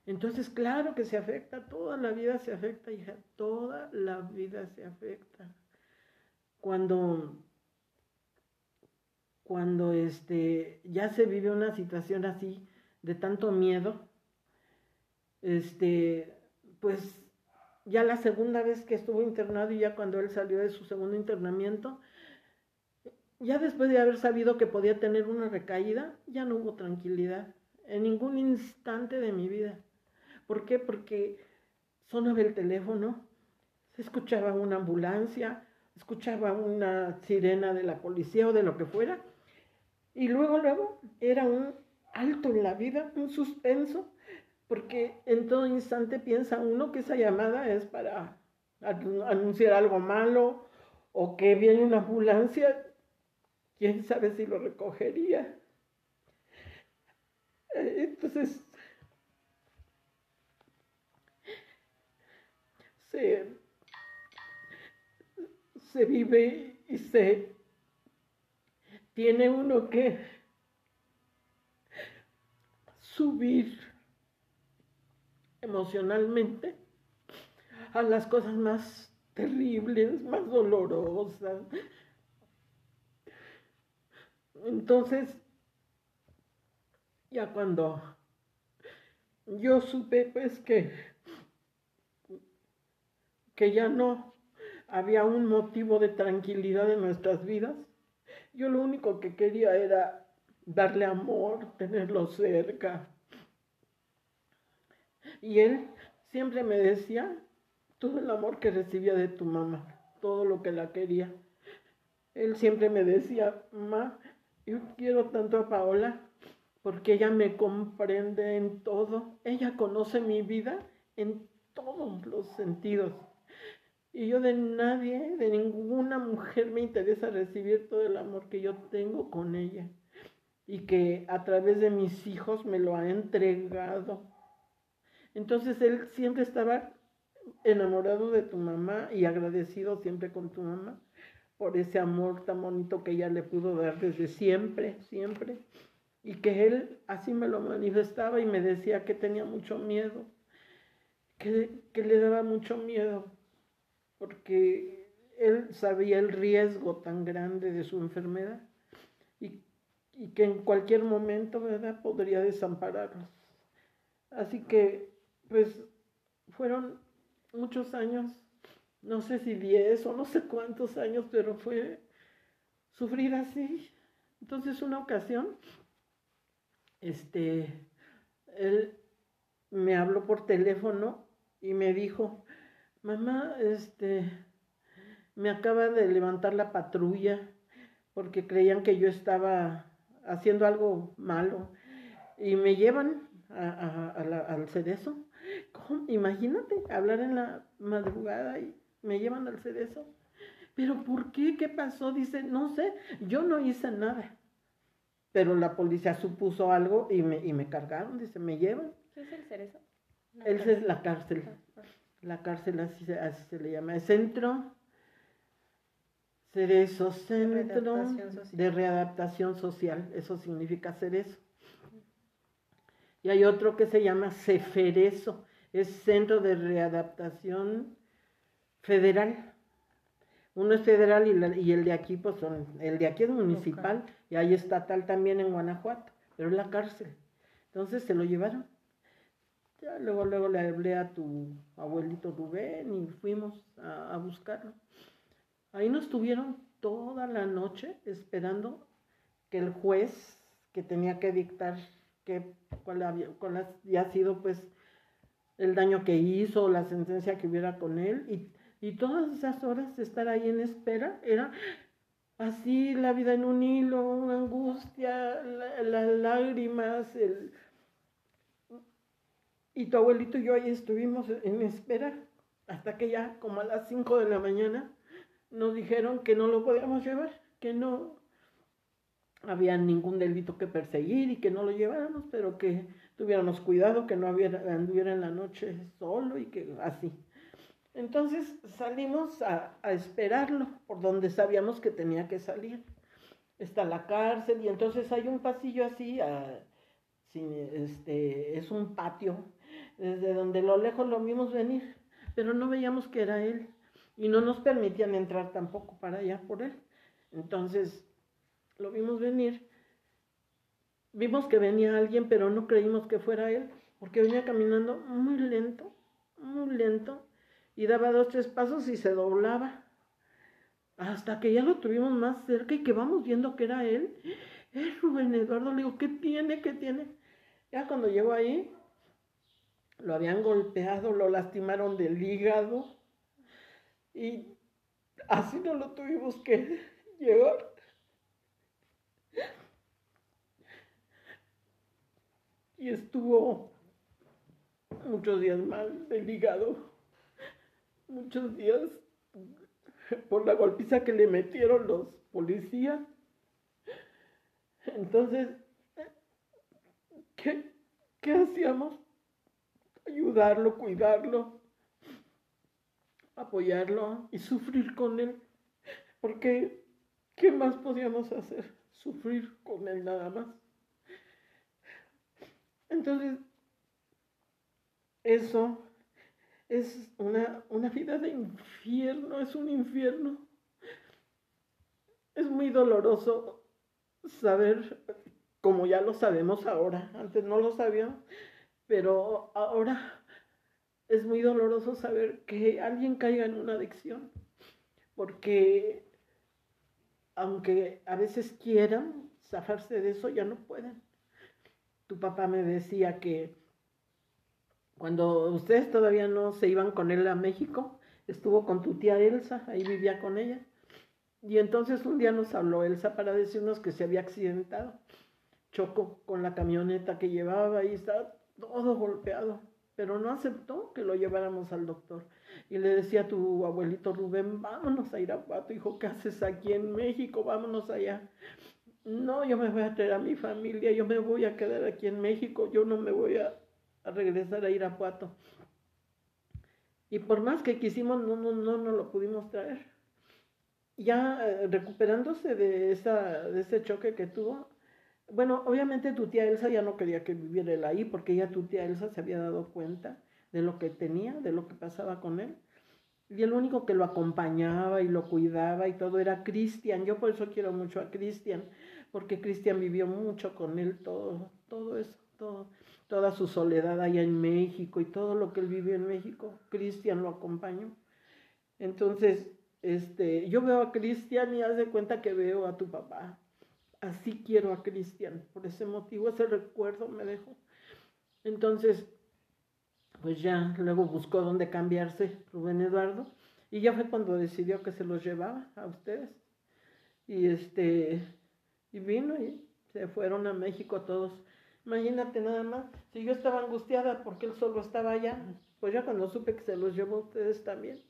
Entonces, claro que se afecta, toda la vida se afecta, hija, toda la vida se afecta. Cuando, cuando este, ya se vive una situación así, de tanto miedo, este, pues ya la segunda vez que estuvo internado y ya cuando él salió de su segundo internamiento, ya después de haber sabido que podía tener una recaída, ya no hubo tranquilidad en ningún instante de mi vida. ¿Por qué? Porque sonaba el teléfono, se escuchaba una ambulancia, escuchaba una sirena de la policía o de lo que fuera, y luego, luego era un alto en la vida, un suspenso, porque en todo instante piensa uno que esa llamada es para anunciar algo malo o que viene una ambulancia, quién sabe si lo recogería. Eh, entonces, se, vive y se tiene uno que subir emocionalmente a las cosas más terribles, más dolorosas. Entonces, ya cuando yo supe pues que que ya no había un motivo de tranquilidad en nuestras vidas. Yo lo único que quería era darle amor, tenerlo cerca. Y él siempre me decía todo el amor que recibía de tu mamá, todo lo que la quería. Él siempre me decía, mamá, yo quiero tanto a Paola porque ella me comprende en todo. Ella conoce mi vida en todos los sentidos. Y yo de nadie, de ninguna mujer me interesa recibir todo el amor que yo tengo con ella. Y que a través de mis hijos me lo ha entregado. Entonces él siempre estaba enamorado de tu mamá y agradecido siempre con tu mamá por ese amor tan bonito que ella le pudo dar desde siempre, siempre. Y que él así me lo manifestaba y me decía que tenía mucho miedo, que, que le daba mucho miedo, porque él sabía el riesgo tan grande de su enfermedad y, y que en cualquier momento, podría desampararlos. Así que, pues, fueron muchos años, no sé si diez o no sé cuántos años, pero fue sufrir así. Entonces una ocasión, este, él me habló por teléfono y me dijo, mamá, este, me acaba de levantar la patrulla porque creían que yo estaba haciendo algo malo y me llevan a, al cerezo Imagínate hablar en la madrugada y me llevan al cerezo. ¿Pero por qué? ¿Qué pasó? Dice, no sé, yo no hice nada. Pero la policía supuso algo y me, y me cargaron, dice, me llevan. ¿Qué es el cerezo? Él es la cárcel. La cárcel así, se le llama. El centro Cerezo, centro de readaptación social. Eso significa cerezo. Y hay otro que se llama Ceferezo, es Centro de Readaptación Federal. Uno es federal y, el de aquí, pues son, el de aquí es municipal y hay estatal también en Guanajuato, pero es la cárcel. Entonces se lo llevaron. Ya luego, luego le hablé a tu abuelito Rubén y fuimos a, buscarlo. Ahí nos tuvieron toda la noche esperando que el juez que tenía que dictar que, cuál, había, cuál había sido pues el daño que hizo, la sentencia que hubiera con él, y, y todas esas horas de estar ahí en espera era así la vida en un hilo, una angustia, las lágrimas, el... y tu abuelito y yo ahí estuvimos en espera hasta que ya como a las 5 de la mañana nos dijeron que no lo podíamos llevar, que no había ningún delito que perseguir y que no lo lleváramos, pero que tuviéramos cuidado que no anduviera en la noche solo y que así. Entonces salimos a, esperarlo por donde sabíamos que tenía que salir. Está la cárcel y entonces hay un pasillo así, este, es un patio, desde donde lo lejos lo vimos venir, pero no veíamos que era él y no nos permitían entrar tampoco para allá por él. Entonces lo vimos venir Vimos que venía alguien, pero no creímos que fuera él, porque venía caminando muy lento, muy lento, y daba dos, tres pasos y se doblaba. Hasta que ya lo tuvimos más cerca y que vamos viendo que era él. Es Rubén Eduardo, le digo, ¿qué tiene? ¿Qué tiene? Ya cuando llegó ahí, lo habían golpeado, lo lastimaron del hígado y así no lo tuvimos que llevar. y estuvo muchos días mal del hígado, muchos días por la golpiza que le metieron los policías. Entonces, ¿qué, qué hacíamos? Ayudarlo, cuidarlo, apoyarlo y sufrir con él. Porque, ¿qué más podíamos hacer? Sufrir con él nada más. Entonces, eso es una, vida de infierno, es un infierno. Es muy doloroso saber, como ya lo sabemos ahora, antes no lo sabía, pero ahora es muy doloroso saber que alguien caiga en una adicción, porque aunque a veces quieran zafarse de eso, ya no pueden tu papá me decía que cuando ustedes todavía no se iban con él a México, estuvo con tu tía Elsa, ahí vivía con ella. Y entonces un día nos habló Elsa para decirnos que se había accidentado. Chocó con la camioneta que llevaba y estaba todo golpeado, pero no aceptó que lo lleváramos al doctor. Y le decía a tu abuelito Rubén, vámonos a Irapuato, hijo, ¿qué haces aquí en México? Vámonos allá. No, yo me voy a traer a mi familia, yo me voy a quedar aquí en México, yo no me voy a, regresar a Irapuato. Y por más que quisimos, no, no, no, no lo pudimos traer. Ya eh, recuperándose de, esa, de ese choque que tuvo, bueno, obviamente tu tía Elsa ya no quería que viviera él ahí, porque ya tu tía Elsa se había dado cuenta de lo que tenía, de lo que pasaba con él. Y el único que lo acompañaba y lo cuidaba y todo era Cristian. Yo por eso quiero mucho a Cristian, porque Cristian vivió mucho con él todo, todo eso, todo, toda su soledad allá en México y todo lo que él vivió en México. Cristian lo acompañó. Entonces, este, yo veo a Cristian y hace cuenta que veo a tu papá. Así quiero a Cristian, por ese motivo, ese recuerdo me dejó. Entonces, pues ya luego buscó dónde cambiarse Rubén Eduardo y ya fue cuando decidió que se los llevaba a ustedes. Y este, y vino y se fueron a México todos. Imagínate nada más, si yo estaba angustiada porque él solo estaba allá, pues ya cuando supe que se los llevó a ustedes también.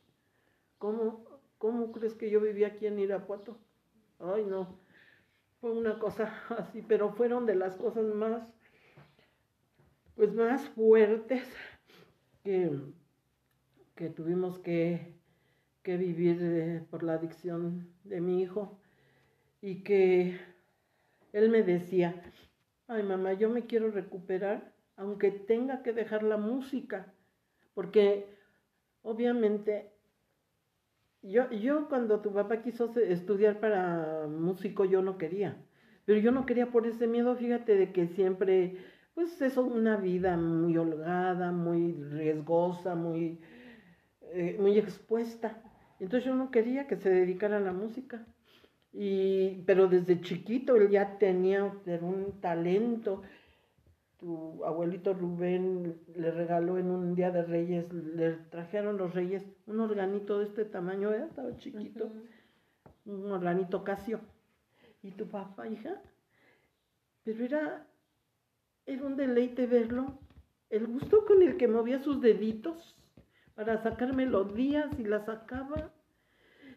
¿Cómo, cómo crees que yo vivía aquí en Irapuato? Ay, no. Fue una cosa así, pero fueron de las cosas más, pues más fuertes que, que tuvimos que, que vivir eh, por la adicción de mi hijo. Y que él me decía, ay mamá, yo me quiero recuperar aunque tenga que dejar la música, porque obviamente yo, yo cuando tu papá quiso estudiar para músico, yo no quería, pero yo no quería por ese miedo, fíjate, de que siempre pues es una vida muy holgada, muy riesgosa, muy, eh, muy expuesta. Entonces yo no quería que se dedicara a la música. Y, pero desde chiquito él ya tenía un talento. Tu abuelito Rubén le regaló en un día de Reyes, le trajeron los Reyes un organito de este tamaño, ¿eh? estaba chiquito, un organito Casio. ¿Y tu papá, hija? Pero era era un deleite verlo. El gusto con el que movía sus deditos para sacar melodías y las sacaba.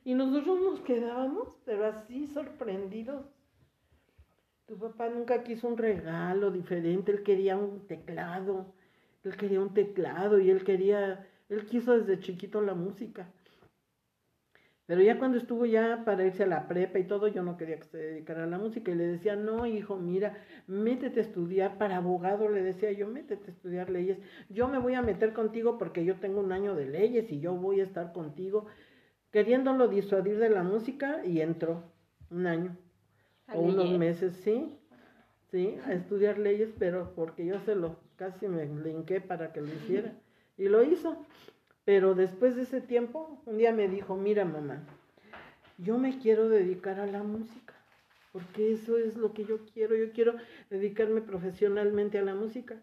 Y nosotros nos quedábamos, pero así sorprendidos. Tu papá nunca quiso un regalo diferente, él quería un teclado, él quería un teclado y él quería, él quiso desde chiquito la música. Pero ya cuando estuvo ya para irse a la prepa y todo, yo no quería que se dedicara a la música. Y le decía, no, hijo, mira, métete a estudiar para abogado. Le decía yo, métete a estudiar leyes. Yo me voy a meter contigo porque yo tengo un año de leyes y yo voy a estar contigo. Queriéndolo disuadir de la música y entró un año o unos meses, sí, sí, a estudiar leyes, pero porque yo se lo casi me linqué para que lo hiciera. Y lo hizo. Pero después de ese tiempo, un día me dijo, mira mamá, yo me quiero dedicar a la música, porque eso es lo que yo quiero, yo quiero dedicarme profesionalmente a la música.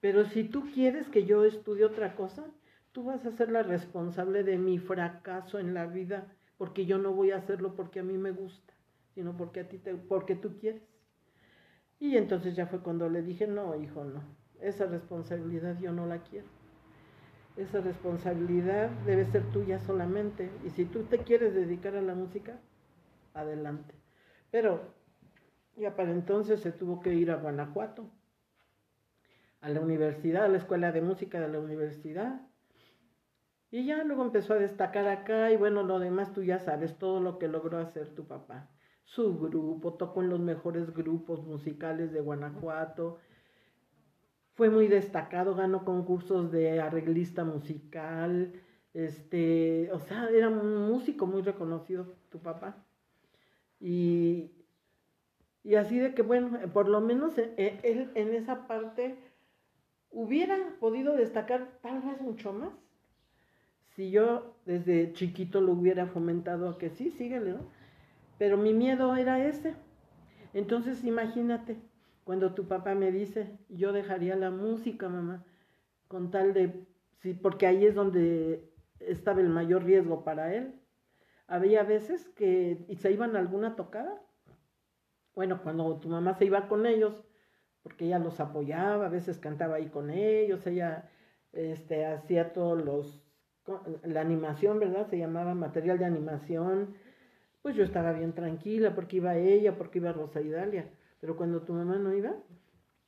Pero si tú quieres que yo estudie otra cosa, tú vas a ser la responsable de mi fracaso en la vida, porque yo no voy a hacerlo porque a mí me gusta, sino porque a ti te, porque tú quieres. Y entonces ya fue cuando le dije, no, hijo, no, esa responsabilidad yo no la quiero esa responsabilidad debe ser tuya solamente. Y si tú te quieres dedicar a la música, adelante. Pero ya para entonces se tuvo que ir a Guanajuato, a la universidad, a la escuela de música de la universidad. Y ya luego empezó a destacar acá y bueno, lo demás tú ya sabes todo lo que logró hacer tu papá. Su grupo, tocó en los mejores grupos musicales de Guanajuato, fue muy destacado, ganó concursos de arreglista musical, este, o sea, era un músico muy reconocido, tu papá. Y, y así de que, bueno, por lo menos e, e, él en esa parte hubiera podido destacar tal vez mucho más si yo desde chiquito lo hubiera fomentado a que sí, síguele, ¿no? Pero mi miedo era ese. Entonces imagínate, cuando tu papá me dice, yo dejaría la música, mamá, con tal de, sí, porque ahí es donde estaba el mayor riesgo para él. Había veces que se iban a alguna tocada. Bueno, cuando tu mamá se iba con ellos, porque ella los apoyaba, a veces cantaba ahí con ellos, ella este, hacía todos los, la animación, ¿verdad? Se llamaba material de animación. Pues yo estaba bien tranquila porque iba ella, porque iba Rosa Idalia. Pero cuando tu mamá no iba,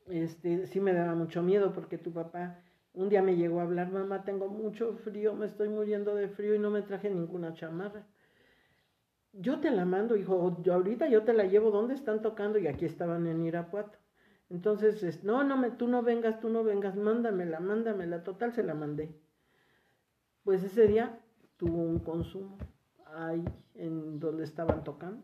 este, sí me daba mucho miedo porque tu papá un día me llegó a hablar, mamá, tengo mucho frío, me estoy muriendo de frío y no me traje ninguna chamarra. Yo te la mando, hijo, yo ahorita yo te la llevo, ¿dónde están tocando? Y aquí estaban en Irapuato. Entonces, no, no, me, tú no vengas, tú no vengas, mándamela, mándamela, total se la mandé. Pues ese día tuvo un consumo ahí en donde estaban tocando.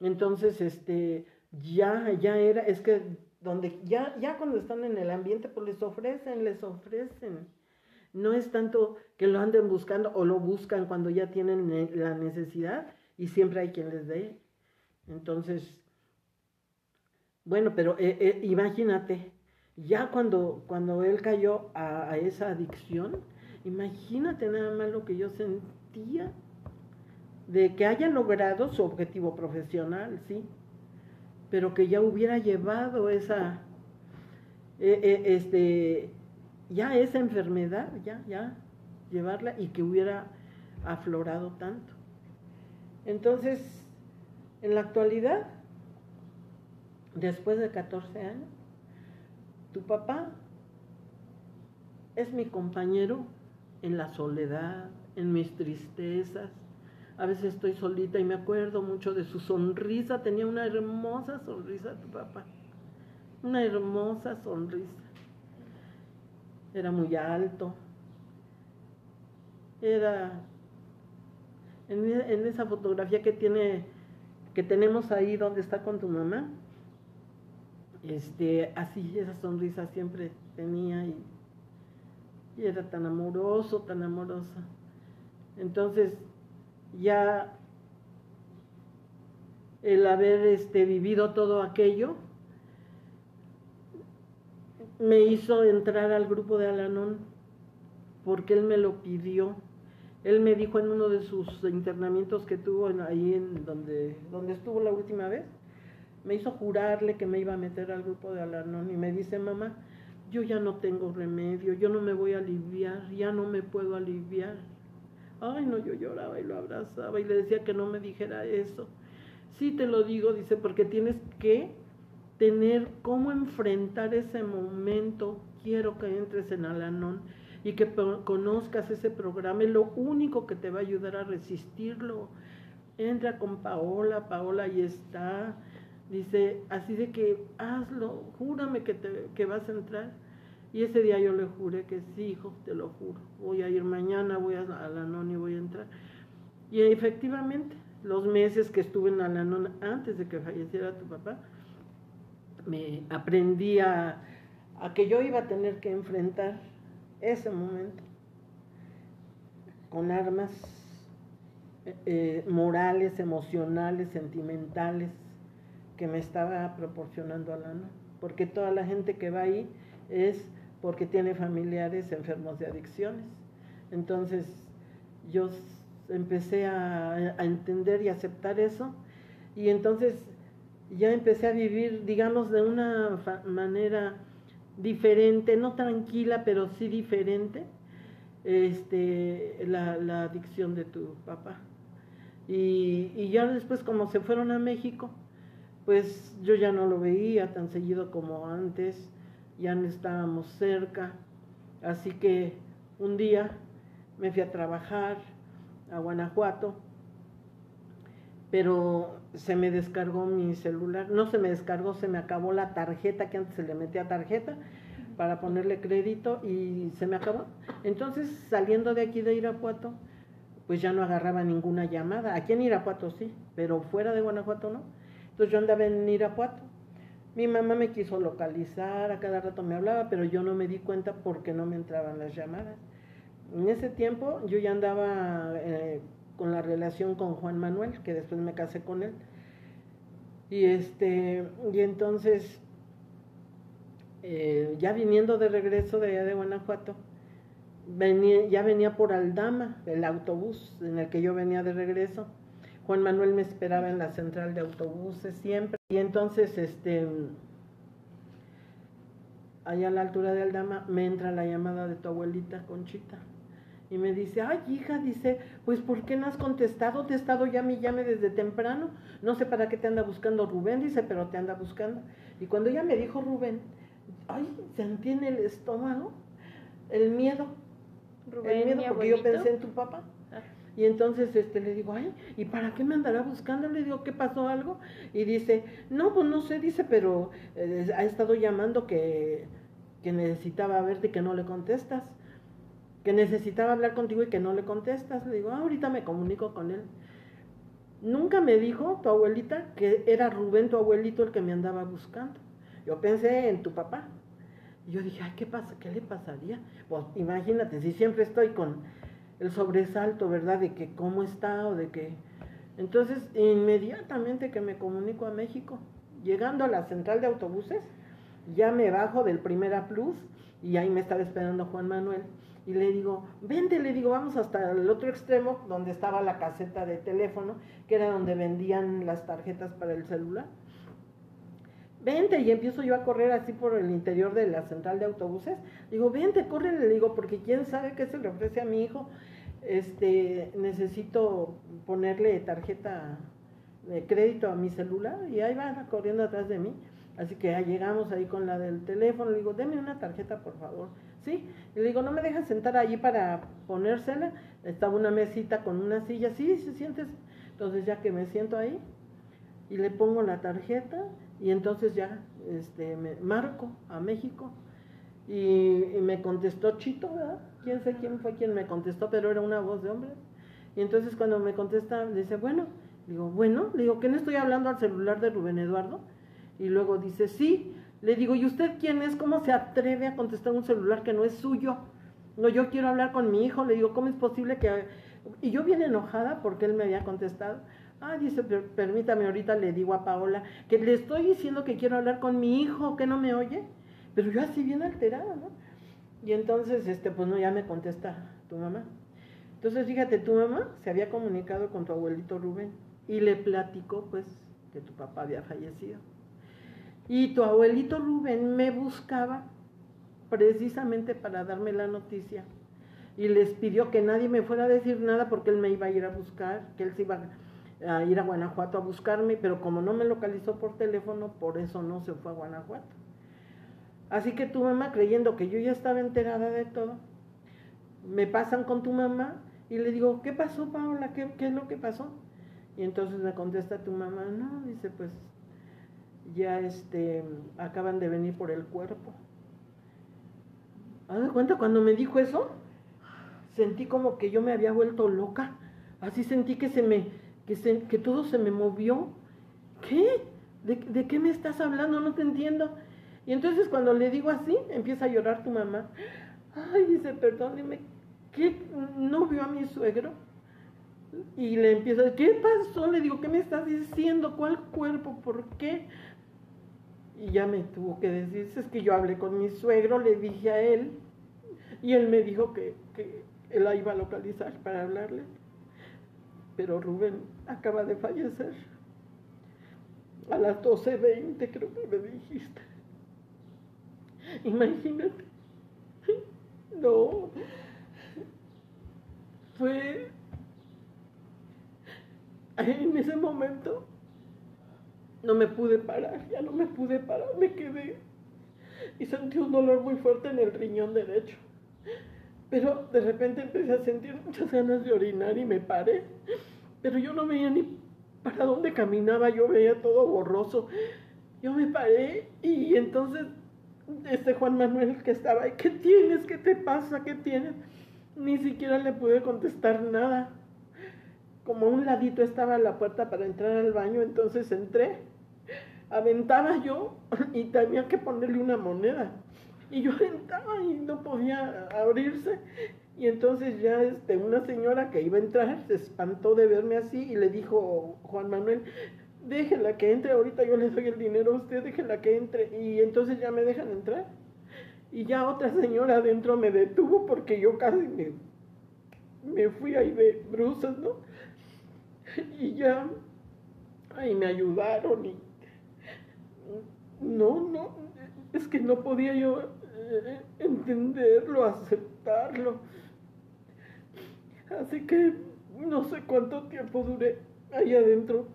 Entonces, este, ya, ya era, es que donde ya, ya cuando están en el ambiente, pues les ofrecen, les ofrecen. No es tanto que lo anden buscando o lo buscan cuando ya tienen la necesidad y siempre hay quien les dé. Entonces, bueno, pero eh, eh, imagínate, ya cuando, cuando él cayó a, a, esa adicción, imagínate nada más lo que yo sentía de que haya logrado su objetivo profesional, sí, pero que ya hubiera llevado esa, eh, eh, este, ya esa enfermedad, ya, ya, llevarla y que hubiera aflorado tanto. Entonces, en la actualidad, después de 14 años, tu papá es mi compañero en la soledad, en mis tristezas, a veces estoy solita y me acuerdo mucho de su sonrisa. Tenía una hermosa sonrisa tu papá. Una hermosa sonrisa. Era muy alto. Era en, en esa fotografía que tiene que tenemos ahí donde está con tu mamá. Este, así esa sonrisa siempre tenía y, y era tan amoroso, tan amorosa. Entonces, ya el haber este, vivido todo aquello me hizo entrar al grupo de Alanón porque él me lo pidió. Él me dijo en uno de sus internamientos que tuvo ahí en donde, donde estuvo la última vez, me hizo jurarle que me iba a meter al grupo de Alanón y me dice, mamá, yo ya no tengo remedio, yo no me voy a aliviar, ya no me puedo aliviar Ay, no, yo lloraba y lo abrazaba y le decía que no me dijera eso. Sí te lo digo, dice, porque tienes que tener cómo enfrentar ese momento. Quiero que entres en Alanón y que conozcas ese programa. Es lo único que te va a ayudar a resistirlo. Entra con Paola, Paola ahí está. Dice, así de que hazlo, júrame que, te, que vas a entrar. Y ese día yo le juré que sí, hijo, te lo juro. Voy a ir mañana, voy a, la NON y voy a entrar. Y efectivamente, los meses que estuve en la NON antes de que falleciera tu papá, me aprendí a, que yo iba a tener que enfrentar ese momento con armas eh, eh, morales, emocionales, sentimentales que me estaba proporcionando NON. Porque toda la gente que va ahí es porque tiene familiares enfermos de adicciones. Entonces yo empecé a, entender y aceptar eso y entonces ya empecé a vivir, digamos, de una manera diferente, no tranquila, pero sí diferente, este, la, adicción de tu papá. Y, y, ya después, como se fueron a México, pues yo ya no lo veía tan seguido como antes ya no estábamos cerca, así que un día me fui a trabajar a Guanajuato, pero se me descargó mi celular, no se me descargó, se me acabó la tarjeta, que antes se le metía tarjeta para ponerle crédito y se me acabó. Entonces, saliendo de aquí de Irapuato, pues ya no agarraba ninguna llamada. Aquí en Irapuato sí, pero fuera de Guanajuato no. Entonces yo andaba en Irapuato mi mamá me quiso localizar, a cada rato me hablaba, pero yo no me di cuenta porque no me entraban las llamadas. En ese tiempo yo ya andaba eh, con la relación con Juan Manuel, que después me casé con él. Y este, y entonces eh, ya viniendo de regreso de allá de Guanajuato, venía, ya venía por Aldama, el autobús en el que yo venía de regreso. Juan Manuel me esperaba en la central de autobuses siempre. Y entonces, este, allá a la altura de Aldama, me entra la llamada de tu abuelita, Conchita. Y me dice, ay hija, dice, pues ¿por qué no has contestado? Te he estado llame y llame desde temprano. No sé para qué te anda buscando Rubén, dice, pero te anda buscando. Y cuando ella me dijo Rubén, ay, sentí en el estómago el miedo. Rubén, el mi miedo porque yo pensé en tu papá. Y entonces este, le digo, ay, ¿y para qué me andará buscando? Le digo, ¿qué pasó algo? Y dice, no, pues no sé, dice, pero eh, ha estado llamando que, que necesitaba verte y que no le contestas. Que necesitaba hablar contigo y que no le contestas. Le digo, ah, ahorita me comunico con él. Nunca me dijo tu abuelita que era Rubén, tu abuelito, el que me andaba buscando. Yo pensé en tu papá. Y yo dije, ay, ¿qué pasa? ¿Qué le pasaría? Pues imagínate, si siempre estoy con el sobresalto, ¿verdad? De que cómo está o de que... Entonces, inmediatamente que me comunico a México, llegando a la central de autobuses, ya me bajo del Primera Plus y ahí me estaba esperando Juan Manuel. Y le digo, vente, le digo, vamos hasta el otro extremo donde estaba la caseta de teléfono, que era donde vendían las tarjetas para el celular. Vente, y empiezo yo a correr así por el interior de la central de autobuses. Digo, vente, corre, le digo, porque quién sabe qué se le ofrece a mi hijo. Este, necesito ponerle tarjeta de crédito a mi celular y ahí va corriendo atrás de mí. Así que ya llegamos ahí con la del teléfono, le digo, deme una tarjeta por favor. Sí, y le digo, no me dejas sentar allí para ponérsela. Estaba una mesita con una silla, sí, se sientes. Entonces ya que me siento ahí y le pongo la tarjeta y entonces ya este, me marco a México y, y me contestó Chito, ¿verdad? Quién sé quién fue quien me contestó, pero era una voz de hombre. Y entonces cuando me contesta, dice, bueno, digo, bueno, le digo, ¿que no estoy hablando al celular de Rubén Eduardo? Y luego dice, sí. Le digo, ¿y usted quién es? ¿Cómo se atreve a contestar un celular que no es suyo? No, yo quiero hablar con mi hijo. Le digo, ¿cómo es posible que...? Y yo bien enojada porque él me había contestado. Ah, dice, "Per- permítame, ahorita le digo a Paola que le estoy diciendo que quiero hablar con mi hijo, que no me oye. Pero yo así bien alterada, ¿no? Y entonces, este, pues no, ya me contesta tu mamá. Entonces, fíjate, tu mamá se había comunicado con tu abuelito Rubén y le platicó, pues, que tu papá había fallecido. Y tu abuelito Rubén me buscaba precisamente para darme la noticia. Y les pidió que nadie me fuera a decir nada porque él me iba a ir a buscar, que él se iba a ir a Guanajuato a buscarme, pero como no me localizó por teléfono, por eso no se fue a Guanajuato. Así que tu mamá, creyendo que yo ya estaba enterada de todo, me pasan con tu mamá y le digo, ¿qué pasó, Paola? ¿Qué, es lo que pasó? Y entonces me contesta tu mamá, no, dice, pues ya este, acaban de venir por el cuerpo. ¿Haz de cuenta cuando me dijo eso? Sentí como que yo me había vuelto loca. Así sentí que se me, que, se, que todo se me movió. ¿Qué? ¿De, ¿De qué me estás hablando? No te entiendo. Y entonces cuando le digo así, empieza a llorar tu mamá. Ay, dice, perdóneme, ¿qué? ¿No vio a mi suegro? Y le empiezo a decir, ¿qué pasó? Le digo, ¿qué me estás diciendo? ¿Cuál cuerpo? ¿Por qué? Y ya me tuvo que decir, es que yo hablé con mi suegro, le dije a él, y él me dijo que, que él la iba a localizar para hablarle. Pero Rubén acaba de fallecer. A las 12.20 creo que me dijiste. Imagínate. No. Fue en ese momento no me pude parar, ya no me pude parar, me quedé y sentí un dolor muy fuerte en el riñón derecho. Pero de repente empecé a sentir muchas ganas de orinar y me paré. Pero yo no veía ni para dónde caminaba, yo veía todo borroso. Yo me paré y entonces este Juan Manuel que estaba ahí, ¿qué tienes? ¿Qué te pasa? ¿Qué tienes? Ni siquiera le pude contestar nada. Como a un ladito estaba la puerta para entrar al baño, entonces entré. Aventaba yo y tenía que ponerle una moneda. Y yo aventaba y no podía abrirse. Y entonces ya este, una señora que iba a entrar se espantó de verme así y le dijo Juan Manuel, déjela que entre, ahorita yo le doy el dinero a usted, déjela que entre. Y entonces ya me dejan entrar. Y ya otra señora adentro me detuvo porque yo casi me, me fui ahí de brusas, ¿no? Y ya ahí me ayudaron y no, no, es que no podía yo eh, entenderlo, aceptarlo. Así que no sé cuánto tiempo duré ahí adentro,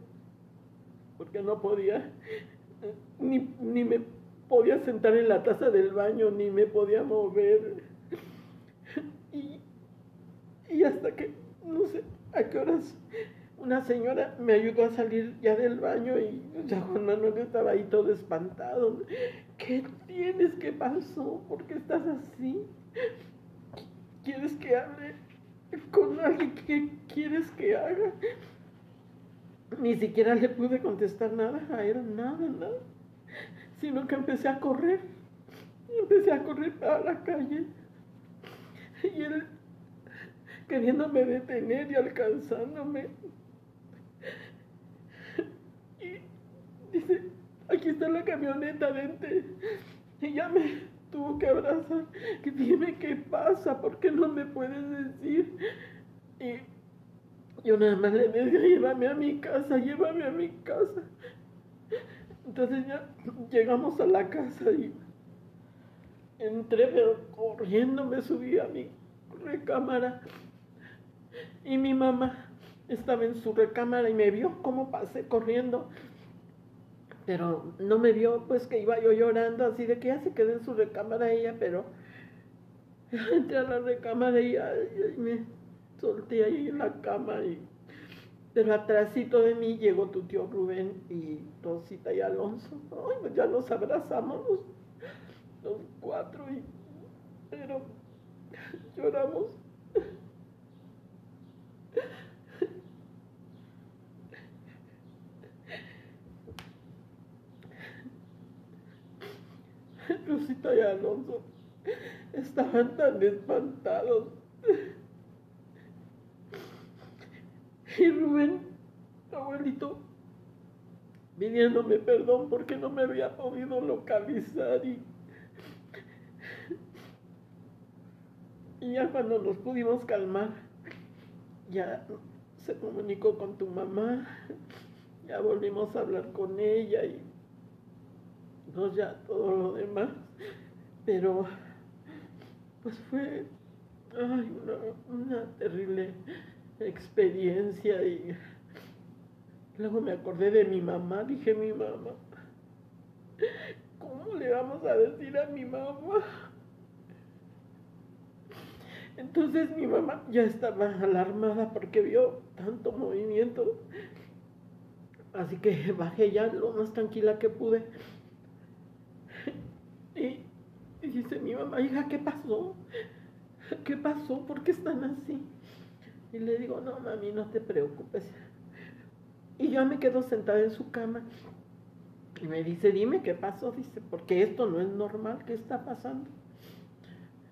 porque no podía, ni, ni me podía sentar en la taza del baño, ni me podía mover. Y, y hasta que, no sé, a qué horas una señora me ayudó a salir ya del baño y ya Juan Manuel estaba ahí todo espantado. ¿Qué tienes? ¿Qué pasó? ¿Por qué estás así? ¿Quieres que hable con alguien? ¿Qué quieres que haga? Ni siquiera le pude contestar nada a él, nada, nada. Sino que empecé a correr. Empecé a correr a la calle. Y él queriéndome detener y alcanzándome. Dice, aquí está la camioneta, vente. Y ya me tuvo que abrazar. Que dime qué pasa, ¿por qué no me puedes decir? Y yo nada más le decía, llévame a mi casa, llévame a mi casa. Entonces ya llegamos a la casa y entré, pero corriendo me subí a mi recámara. Y mi mamá estaba en su recámara y me vio cómo pasé corriendo pero no me vio pues que iba yo llorando así de que ya se quedó en su recámara ella, pero entré a la recámara y, me solté ahí en la cama y pero atrásito de mí llegó tu tío Rubén y Rosita y Alonso. Ay, pues ya nos abrazamos los, los cuatro y pero lloramos Rosita y Alonso estaban tan espantados. Y Rubén, abuelito, pidiéndome perdón porque no me había podido localizar y, y ya cuando nos pudimos calmar, ya se comunicó con tu mamá, ya volvimos a hablar con ella y no ya todo lo demás, pero pues fue una, terrible experiencia y luego me acordé de mi mamá, dije mi mamá, ¿cómo le vamos a decir a mi mamá? Entonces mi mamá ya estaba alarmada porque vio tanto movimiento. Así que bajé ya lo más tranquila que pude. Y, dice mi mamá, hija, ¿qué pasó? ¿Qué pasó? ¿Por qué están así? Y le digo, no, mami, no te preocupes. Y yo me quedo sentada en su cama. Y me dice, dime qué pasó, dice, porque esto no es normal, ¿qué está pasando?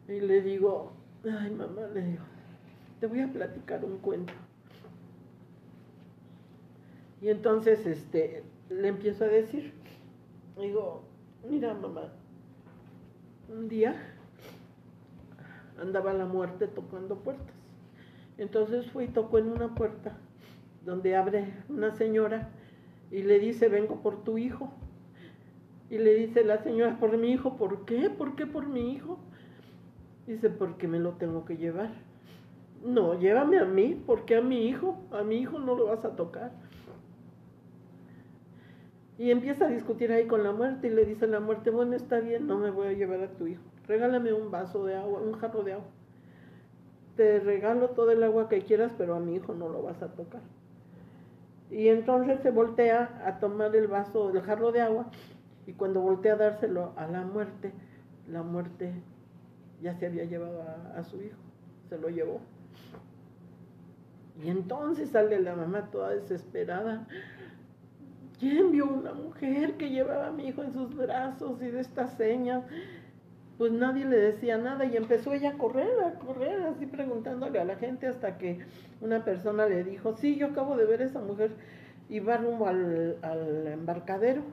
Y le digo, ay mamá, le digo, te voy a platicar un cuento. Y entonces este, le empiezo a decir, digo, mira mamá, un día andaba la muerte tocando puertas. Entonces fui y tocó en una puerta donde abre una señora y le dice, vengo por tu hijo. Y le dice la señora, por mi hijo, ¿por qué? ¿Por qué por mi hijo? Dice, porque me lo tengo que llevar. No, llévame a mí, porque a mi hijo, a mi hijo no lo vas a tocar. Y empieza a discutir ahí con la muerte y le dice la muerte, bueno, está bien, no me voy a llevar a tu hijo. Regálame un vaso de agua, un jarro de agua. Te regalo todo el agua que quieras, pero a mi hijo no lo vas a tocar. Y entonces se voltea a tomar el vaso, el jarro de agua, y cuando voltea a dárselo a la muerte, la muerte ya se había llevado a, su hijo, se lo llevó. Y entonces sale la mamá toda desesperada ¿Quién vio una mujer que llevaba a mi hijo en sus brazos y de estas señas? Pues nadie le decía nada y empezó ella a correr, a correr, así preguntándole a la gente hasta que una persona le dijo, sí, yo acabo de ver a esa mujer y va rumbo al, embarcadero.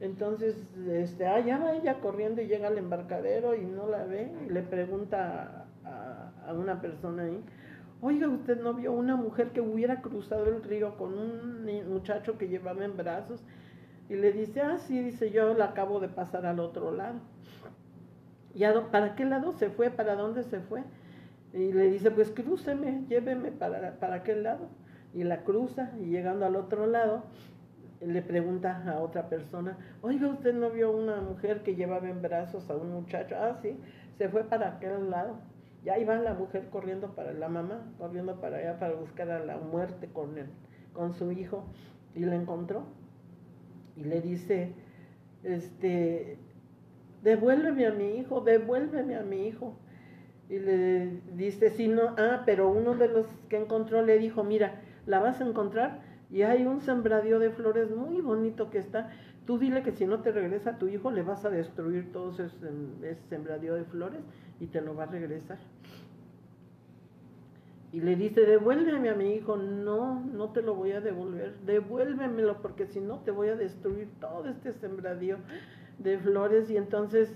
Entonces, este, ah, ya va ella corriendo y llega al embarcadero y no la ve y le pregunta a, a una persona ahí, oiga, ¿usted no vio una mujer que hubiera cruzado el río con un muchacho que llevaba en brazos? Y le dice, ah, sí, dice, yo la acabo de pasar al otro lado. ¿Y para qué lado se fue? ¿Para dónde se fue? Y le dice, pues crúceme, lléveme para, para aquel lado. Y la cruza y llegando al otro lado, le pregunta a otra persona, oiga, ¿usted no vio una mujer que llevaba en brazos a un muchacho? Ah, sí, se fue para aquel lado. Y ahí va la mujer corriendo para la mamá, corriendo para allá para buscar a la muerte con, él, con su hijo. Y la encontró. Y le dice, este, devuélveme a mi hijo, devuélveme a mi hijo. Y le dice, si no, ah, pero uno de los que encontró le dijo, mira, la vas a encontrar y hay un sembradío de flores muy bonito que está. Tú dile que si no te regresa tu hijo, le vas a destruir todo ese, ese sembradío de flores y te lo va a regresar. Y le dice, devuélveme a mi hijo. No, no te lo voy a devolver. Devuélvemelo porque si no te voy a destruir todo este sembradío de flores. Y entonces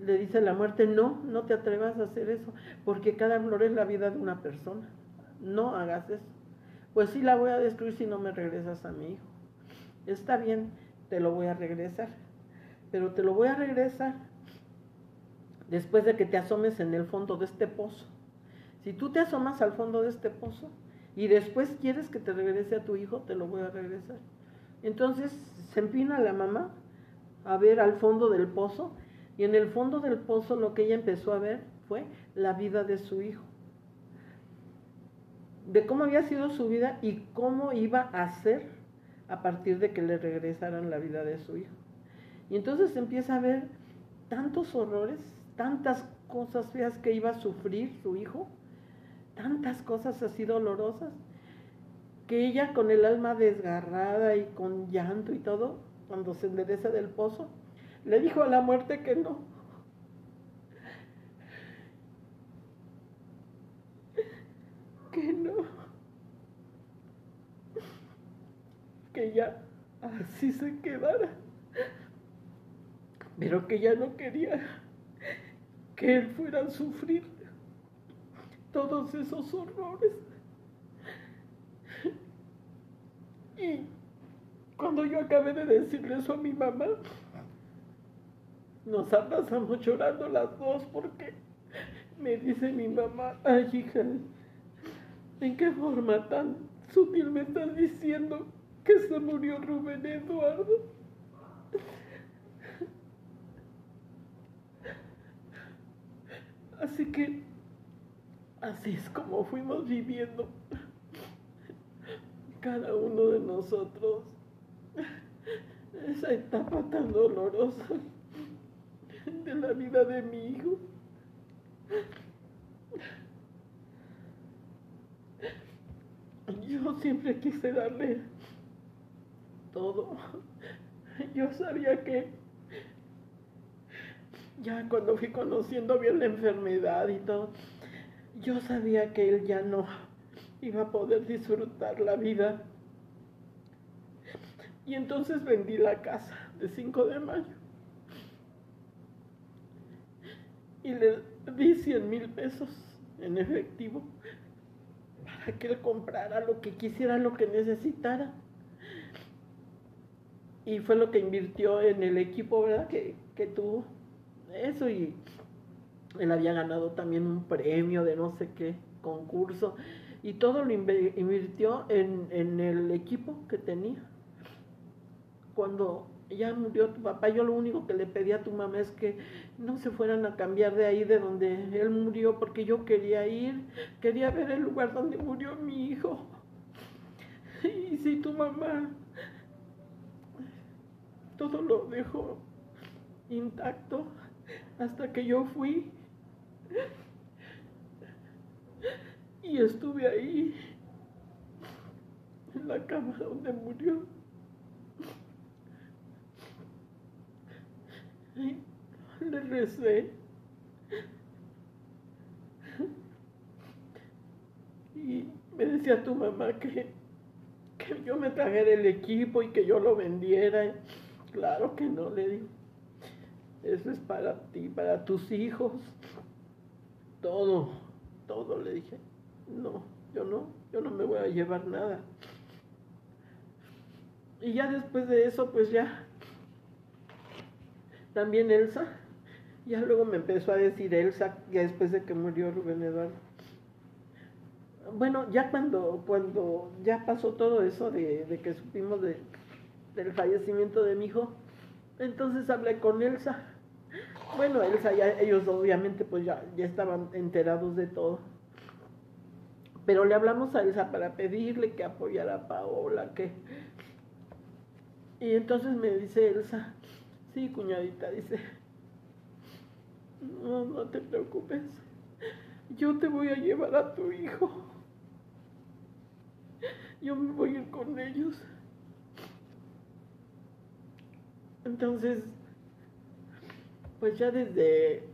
le dice la muerte, no, no te atrevas a hacer eso, porque cada flor es la vida de una persona. No hagas eso. Pues sí la voy a destruir si no me regresas a mi hijo. Está bien, te lo voy a regresar. Pero te lo voy a regresar después de que te asomes en el fondo de este pozo. Si tú te asomas al fondo de este pozo y después quieres que te regrese a tu hijo, te lo voy a regresar. Entonces se empina la mamá a ver al fondo del pozo y en el fondo del pozo lo que ella empezó a ver fue la vida de su hijo. De cómo había sido su vida y cómo iba a ser a partir de que le regresaran la vida de su hijo. Y entonces empieza a ver tantos horrores, tantas cosas feas que iba a sufrir su hijo, tantas cosas así dolorosas, que ella con el alma desgarrada y con llanto y todo, cuando se endereza del pozo, le dijo a la muerte que no. Que no. Que ya así se quedara. Pero que ya no quería que él fuera a sufrir todos esos horrores. Y cuando yo acabé de decirle eso a mi mamá, nos abrazamos llorando las dos porque me dice mi mamá, ay hija, ¿en qué forma tan sutil me estás diciendo que se murió Rubén Eduardo? Así que así es como fuimos viviendo cada uno de nosotros esa etapa tan dolorosa de la vida de mi hijo. Yo siempre quise darle todo. Yo sabía que ya cuando fui conociendo bien la enfermedad y todo, yo sabía que él ya no iba a poder disfrutar la vida. Y entonces vendí la casa de 5 de mayo. Y le di 100 mil pesos en efectivo para que él comprara lo que quisiera, lo que necesitara. Y fue lo que invirtió en el equipo, ¿verdad? Que, que tuvo eso y él había ganado también un premio de no sé qué concurso y todo lo invirtió en, en el equipo que tenía. Cuando ya murió tu papá, yo lo único que le pedí a tu mamá es que no se fueran a cambiar de ahí de donde él murió, porque yo quería ir, quería ver el lugar donde murió mi hijo. Y si tu mamá todo lo dejó intacto hasta que yo fui y estuve ahí, en la cama donde murió. Y le recé. Y me decía tu mamá que que yo me trajera el equipo y que yo lo vendiera. Claro que no, le digo. Eso es para ti, para tus hijos. Todo, todo, le dije. No, yo no, yo no me voy a llevar nada. Y ya después de eso, pues ya, también Elsa, ya luego me empezó a decir Elsa, ya después de que murió Rubén Eduardo. Bueno, ya cuando, cuando ya pasó todo eso de, de que supimos de, del fallecimiento de mi hijo, entonces hablé con Elsa. Bueno, Elsa, ya, ellos obviamente pues ya, ya estaban enterados de todo. Pero le hablamos a Elsa para pedirle que apoyara a Paola, que... Y entonces me dice Elsa, sí, cuñadita, dice, no, no te preocupes, yo te voy a llevar a tu hijo. Yo me voy a ir con ellos. Entonces, pues ya desde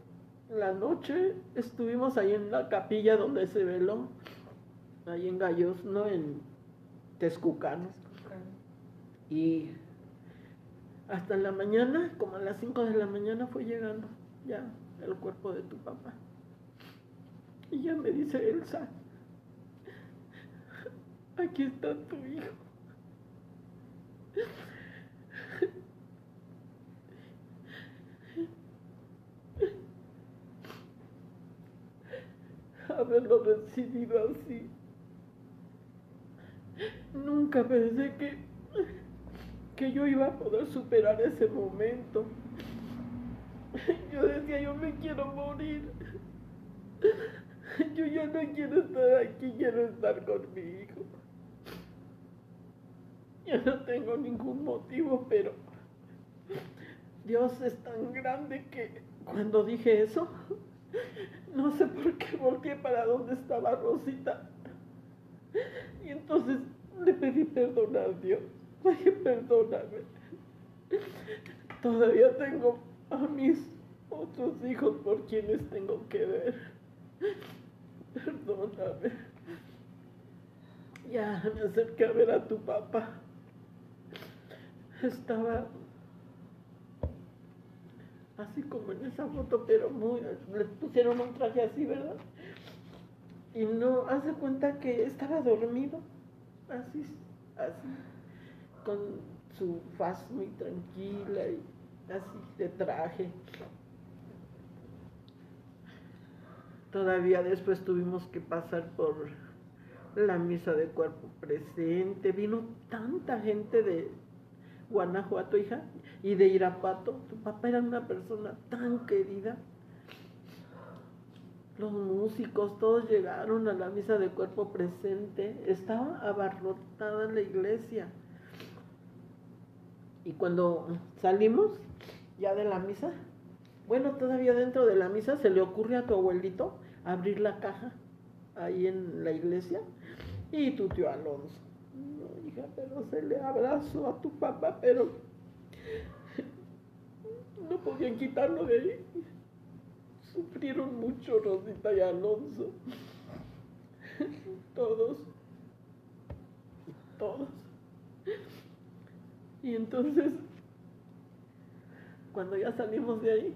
la noche estuvimos ahí en la capilla donde se veló, ahí en Gallos, no en Texcucano. Y hasta la mañana, como a las 5 de la mañana, fue llegando ya el cuerpo de tu papá. Y ya me dice Elsa, aquí está tu hijo. Haberlo recibido así. Nunca pensé que, que yo iba a poder superar ese momento. Yo decía, yo me quiero morir. Yo ya no quiero estar aquí, quiero estar con mi hijo. Yo no tengo ningún motivo, pero Dios es tan grande que cuando dije eso, no sé por qué volteé para donde estaba Rosita. Y entonces le pedí perdón a Dios. Dije, perdóname. Todavía tengo a mis otros hijos por quienes tengo que ver. Perdóname. Ya me acerqué a ver a tu papá. Estaba así como en esa foto, pero muy, le pusieron un traje así, ¿verdad? Y no, hace cuenta que estaba dormido, así, así, con su faz muy tranquila y así de traje. Todavía después tuvimos que pasar por la misa de cuerpo presente. Vino tanta gente de Guanajuato, hija, y de Irapato. Tu papá era una persona tan querida. Los músicos, todos llegaron a la misa de cuerpo presente. Estaba abarrotada la iglesia. Y cuando salimos ya de la misa, bueno, todavía dentro de la misa se le ocurre a tu abuelito abrir la caja ahí en la iglesia y tu tío Alonso. No, hija, pero se le abrazó a tu papá, pero no podían quitarlo de ahí. Sufrieron mucho Rosita y Alonso. Todos. Todos. Y entonces, cuando ya salimos de ahí,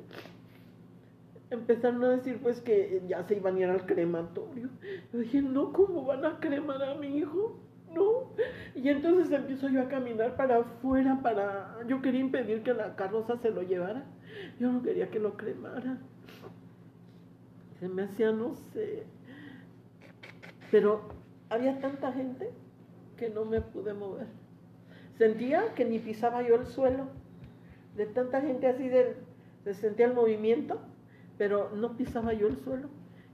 empezaron a decir pues que ya se iban a ir al crematorio. Yo dije, no, ¿cómo van a cremar a mi hijo? No. Y entonces empiezo yo a caminar para afuera, para... Yo quería impedir que la carroza se lo llevara. Yo no quería que lo cremara. Se me hacía, no sé. Pero había tanta gente que no me pude mover. Sentía que ni pisaba yo el suelo. De tanta gente así, de, se sentía el movimiento pero no pisaba yo el suelo.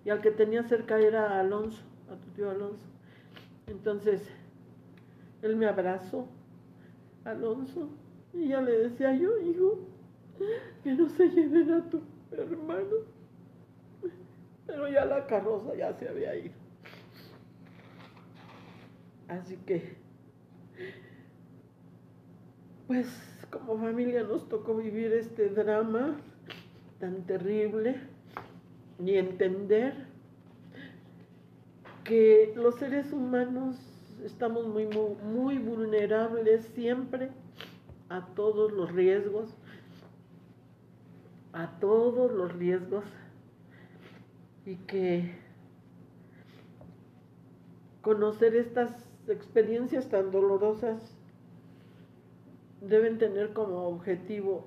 Y al que tenía cerca era Alonso, a tu tío Alonso. Entonces, él me abrazó, Alonso, y ya le decía yo, hijo, que no se lleven a tu hermano. Pero ya la carroza ya se había ido. Así que, pues como familia nos tocó vivir este drama tan terrible ni entender que los seres humanos estamos muy, muy, muy vulnerables siempre a todos los riesgos, a todos los riesgos y que conocer estas experiencias tan dolorosas deben tener como objetivo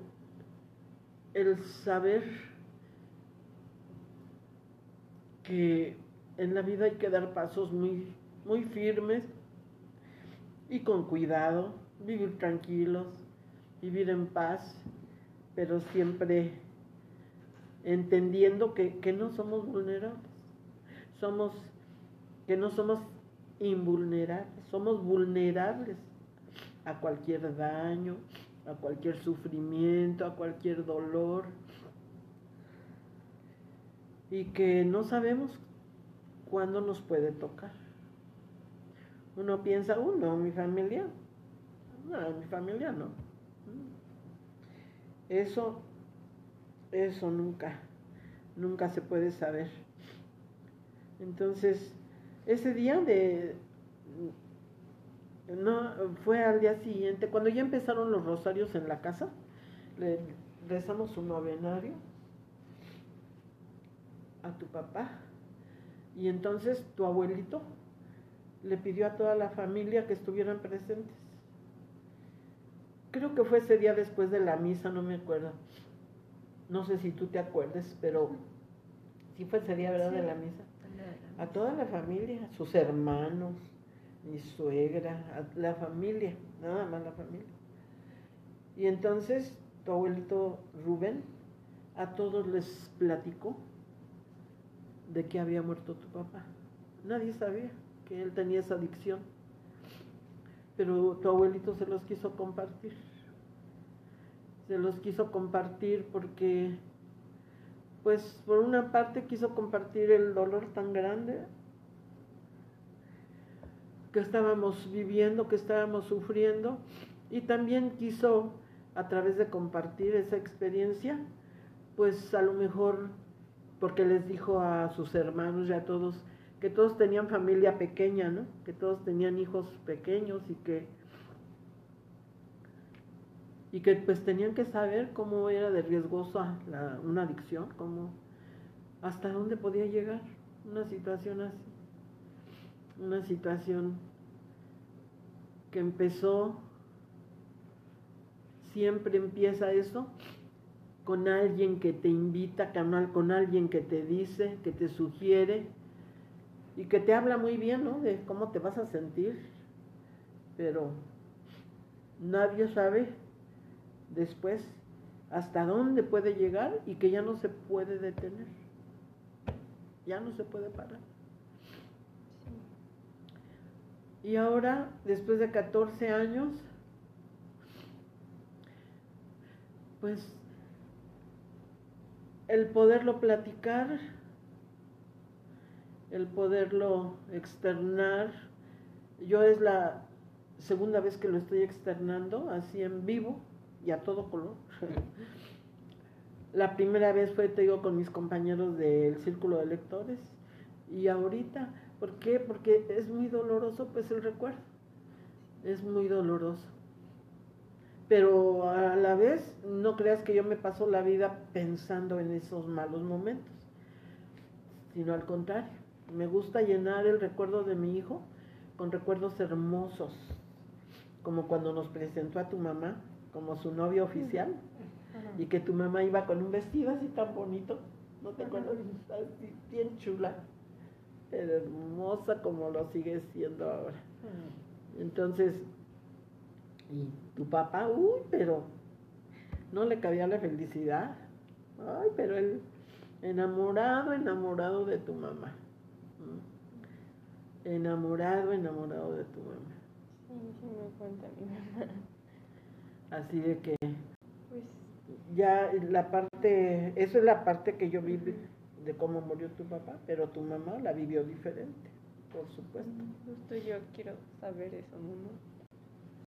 el saber que en la vida hay que dar pasos muy, muy firmes y con cuidado, vivir tranquilos, vivir en paz, pero siempre entendiendo que, que no somos vulnerables, somos, que no somos invulnerables, somos vulnerables a cualquier daño, a cualquier sufrimiento, a cualquier dolor, y que no sabemos cuándo nos puede tocar. Uno piensa, oh, no, mi familia, no, mi familia no. Eso, eso nunca, nunca se puede saber. Entonces, ese día de, no, fue al día siguiente, cuando ya empezaron los rosarios en la casa, le rezamos un novenario a tu papá. Y entonces tu abuelito le pidió a toda la familia que estuvieran presentes. Creo que fue ese día después de la misa, no me acuerdo. No sé si tú te acuerdes, pero sí fue ese día, ¿verdad? De la misa. A toda la familia, a sus hermanos, mi suegra, la familia, nada más la familia. Y entonces tu abuelito Rubén a todos les platicó de que había muerto tu papá. Nadie sabía que él tenía esa adicción, pero tu abuelito se los quiso compartir. Se los quiso compartir porque, pues, por una parte quiso compartir el dolor tan grande que estábamos viviendo, que estábamos sufriendo, y también quiso, a través de compartir esa experiencia, pues a lo mejor porque les dijo a sus hermanos y a todos que todos tenían familia pequeña, ¿no? Que todos tenían hijos pequeños y que y que pues tenían que saber cómo era de riesgosa una adicción, cómo hasta dónde podía llegar una situación así, una situación que empezó, siempre empieza eso, con alguien que te invita, con alguien que te dice, que te sugiere y que te habla muy bien, ¿no? De cómo te vas a sentir, pero nadie sabe después hasta dónde puede llegar y que ya no se puede detener, ya no se puede parar. Y ahora, después de 14 años, pues el poderlo platicar, el poderlo externar. Yo es la segunda vez que lo estoy externando, así en vivo y a todo color. La primera vez fue, te digo, con mis compañeros del círculo de lectores y ahorita, ¿por qué? Porque es muy doloroso pues el recuerdo, es muy doloroso pero a la vez no creas que yo me paso la vida pensando en esos malos momentos, sino al contrario, me gusta llenar el recuerdo de mi hijo con recuerdos hermosos, como cuando nos presentó a tu mamá como su novia oficial y que tu mamá iba con un vestido así tan bonito, ¿no te acuerdas? Así, bien chula, hermosa como lo sigue siendo ahora. Entonces, y tu papá, uy, pero no le cabía la felicidad. Ay, pero él enamorado, enamorado de tu mamá. Mm. Enamorado, enamorado de tu mamá. Sí, sí me cuenta mi mamá. Así de que pues, ya la parte, eso es la parte que yo viví de cómo murió tu papá, pero tu mamá la vivió diferente, por supuesto. Justo yo quiero saber eso, mamá.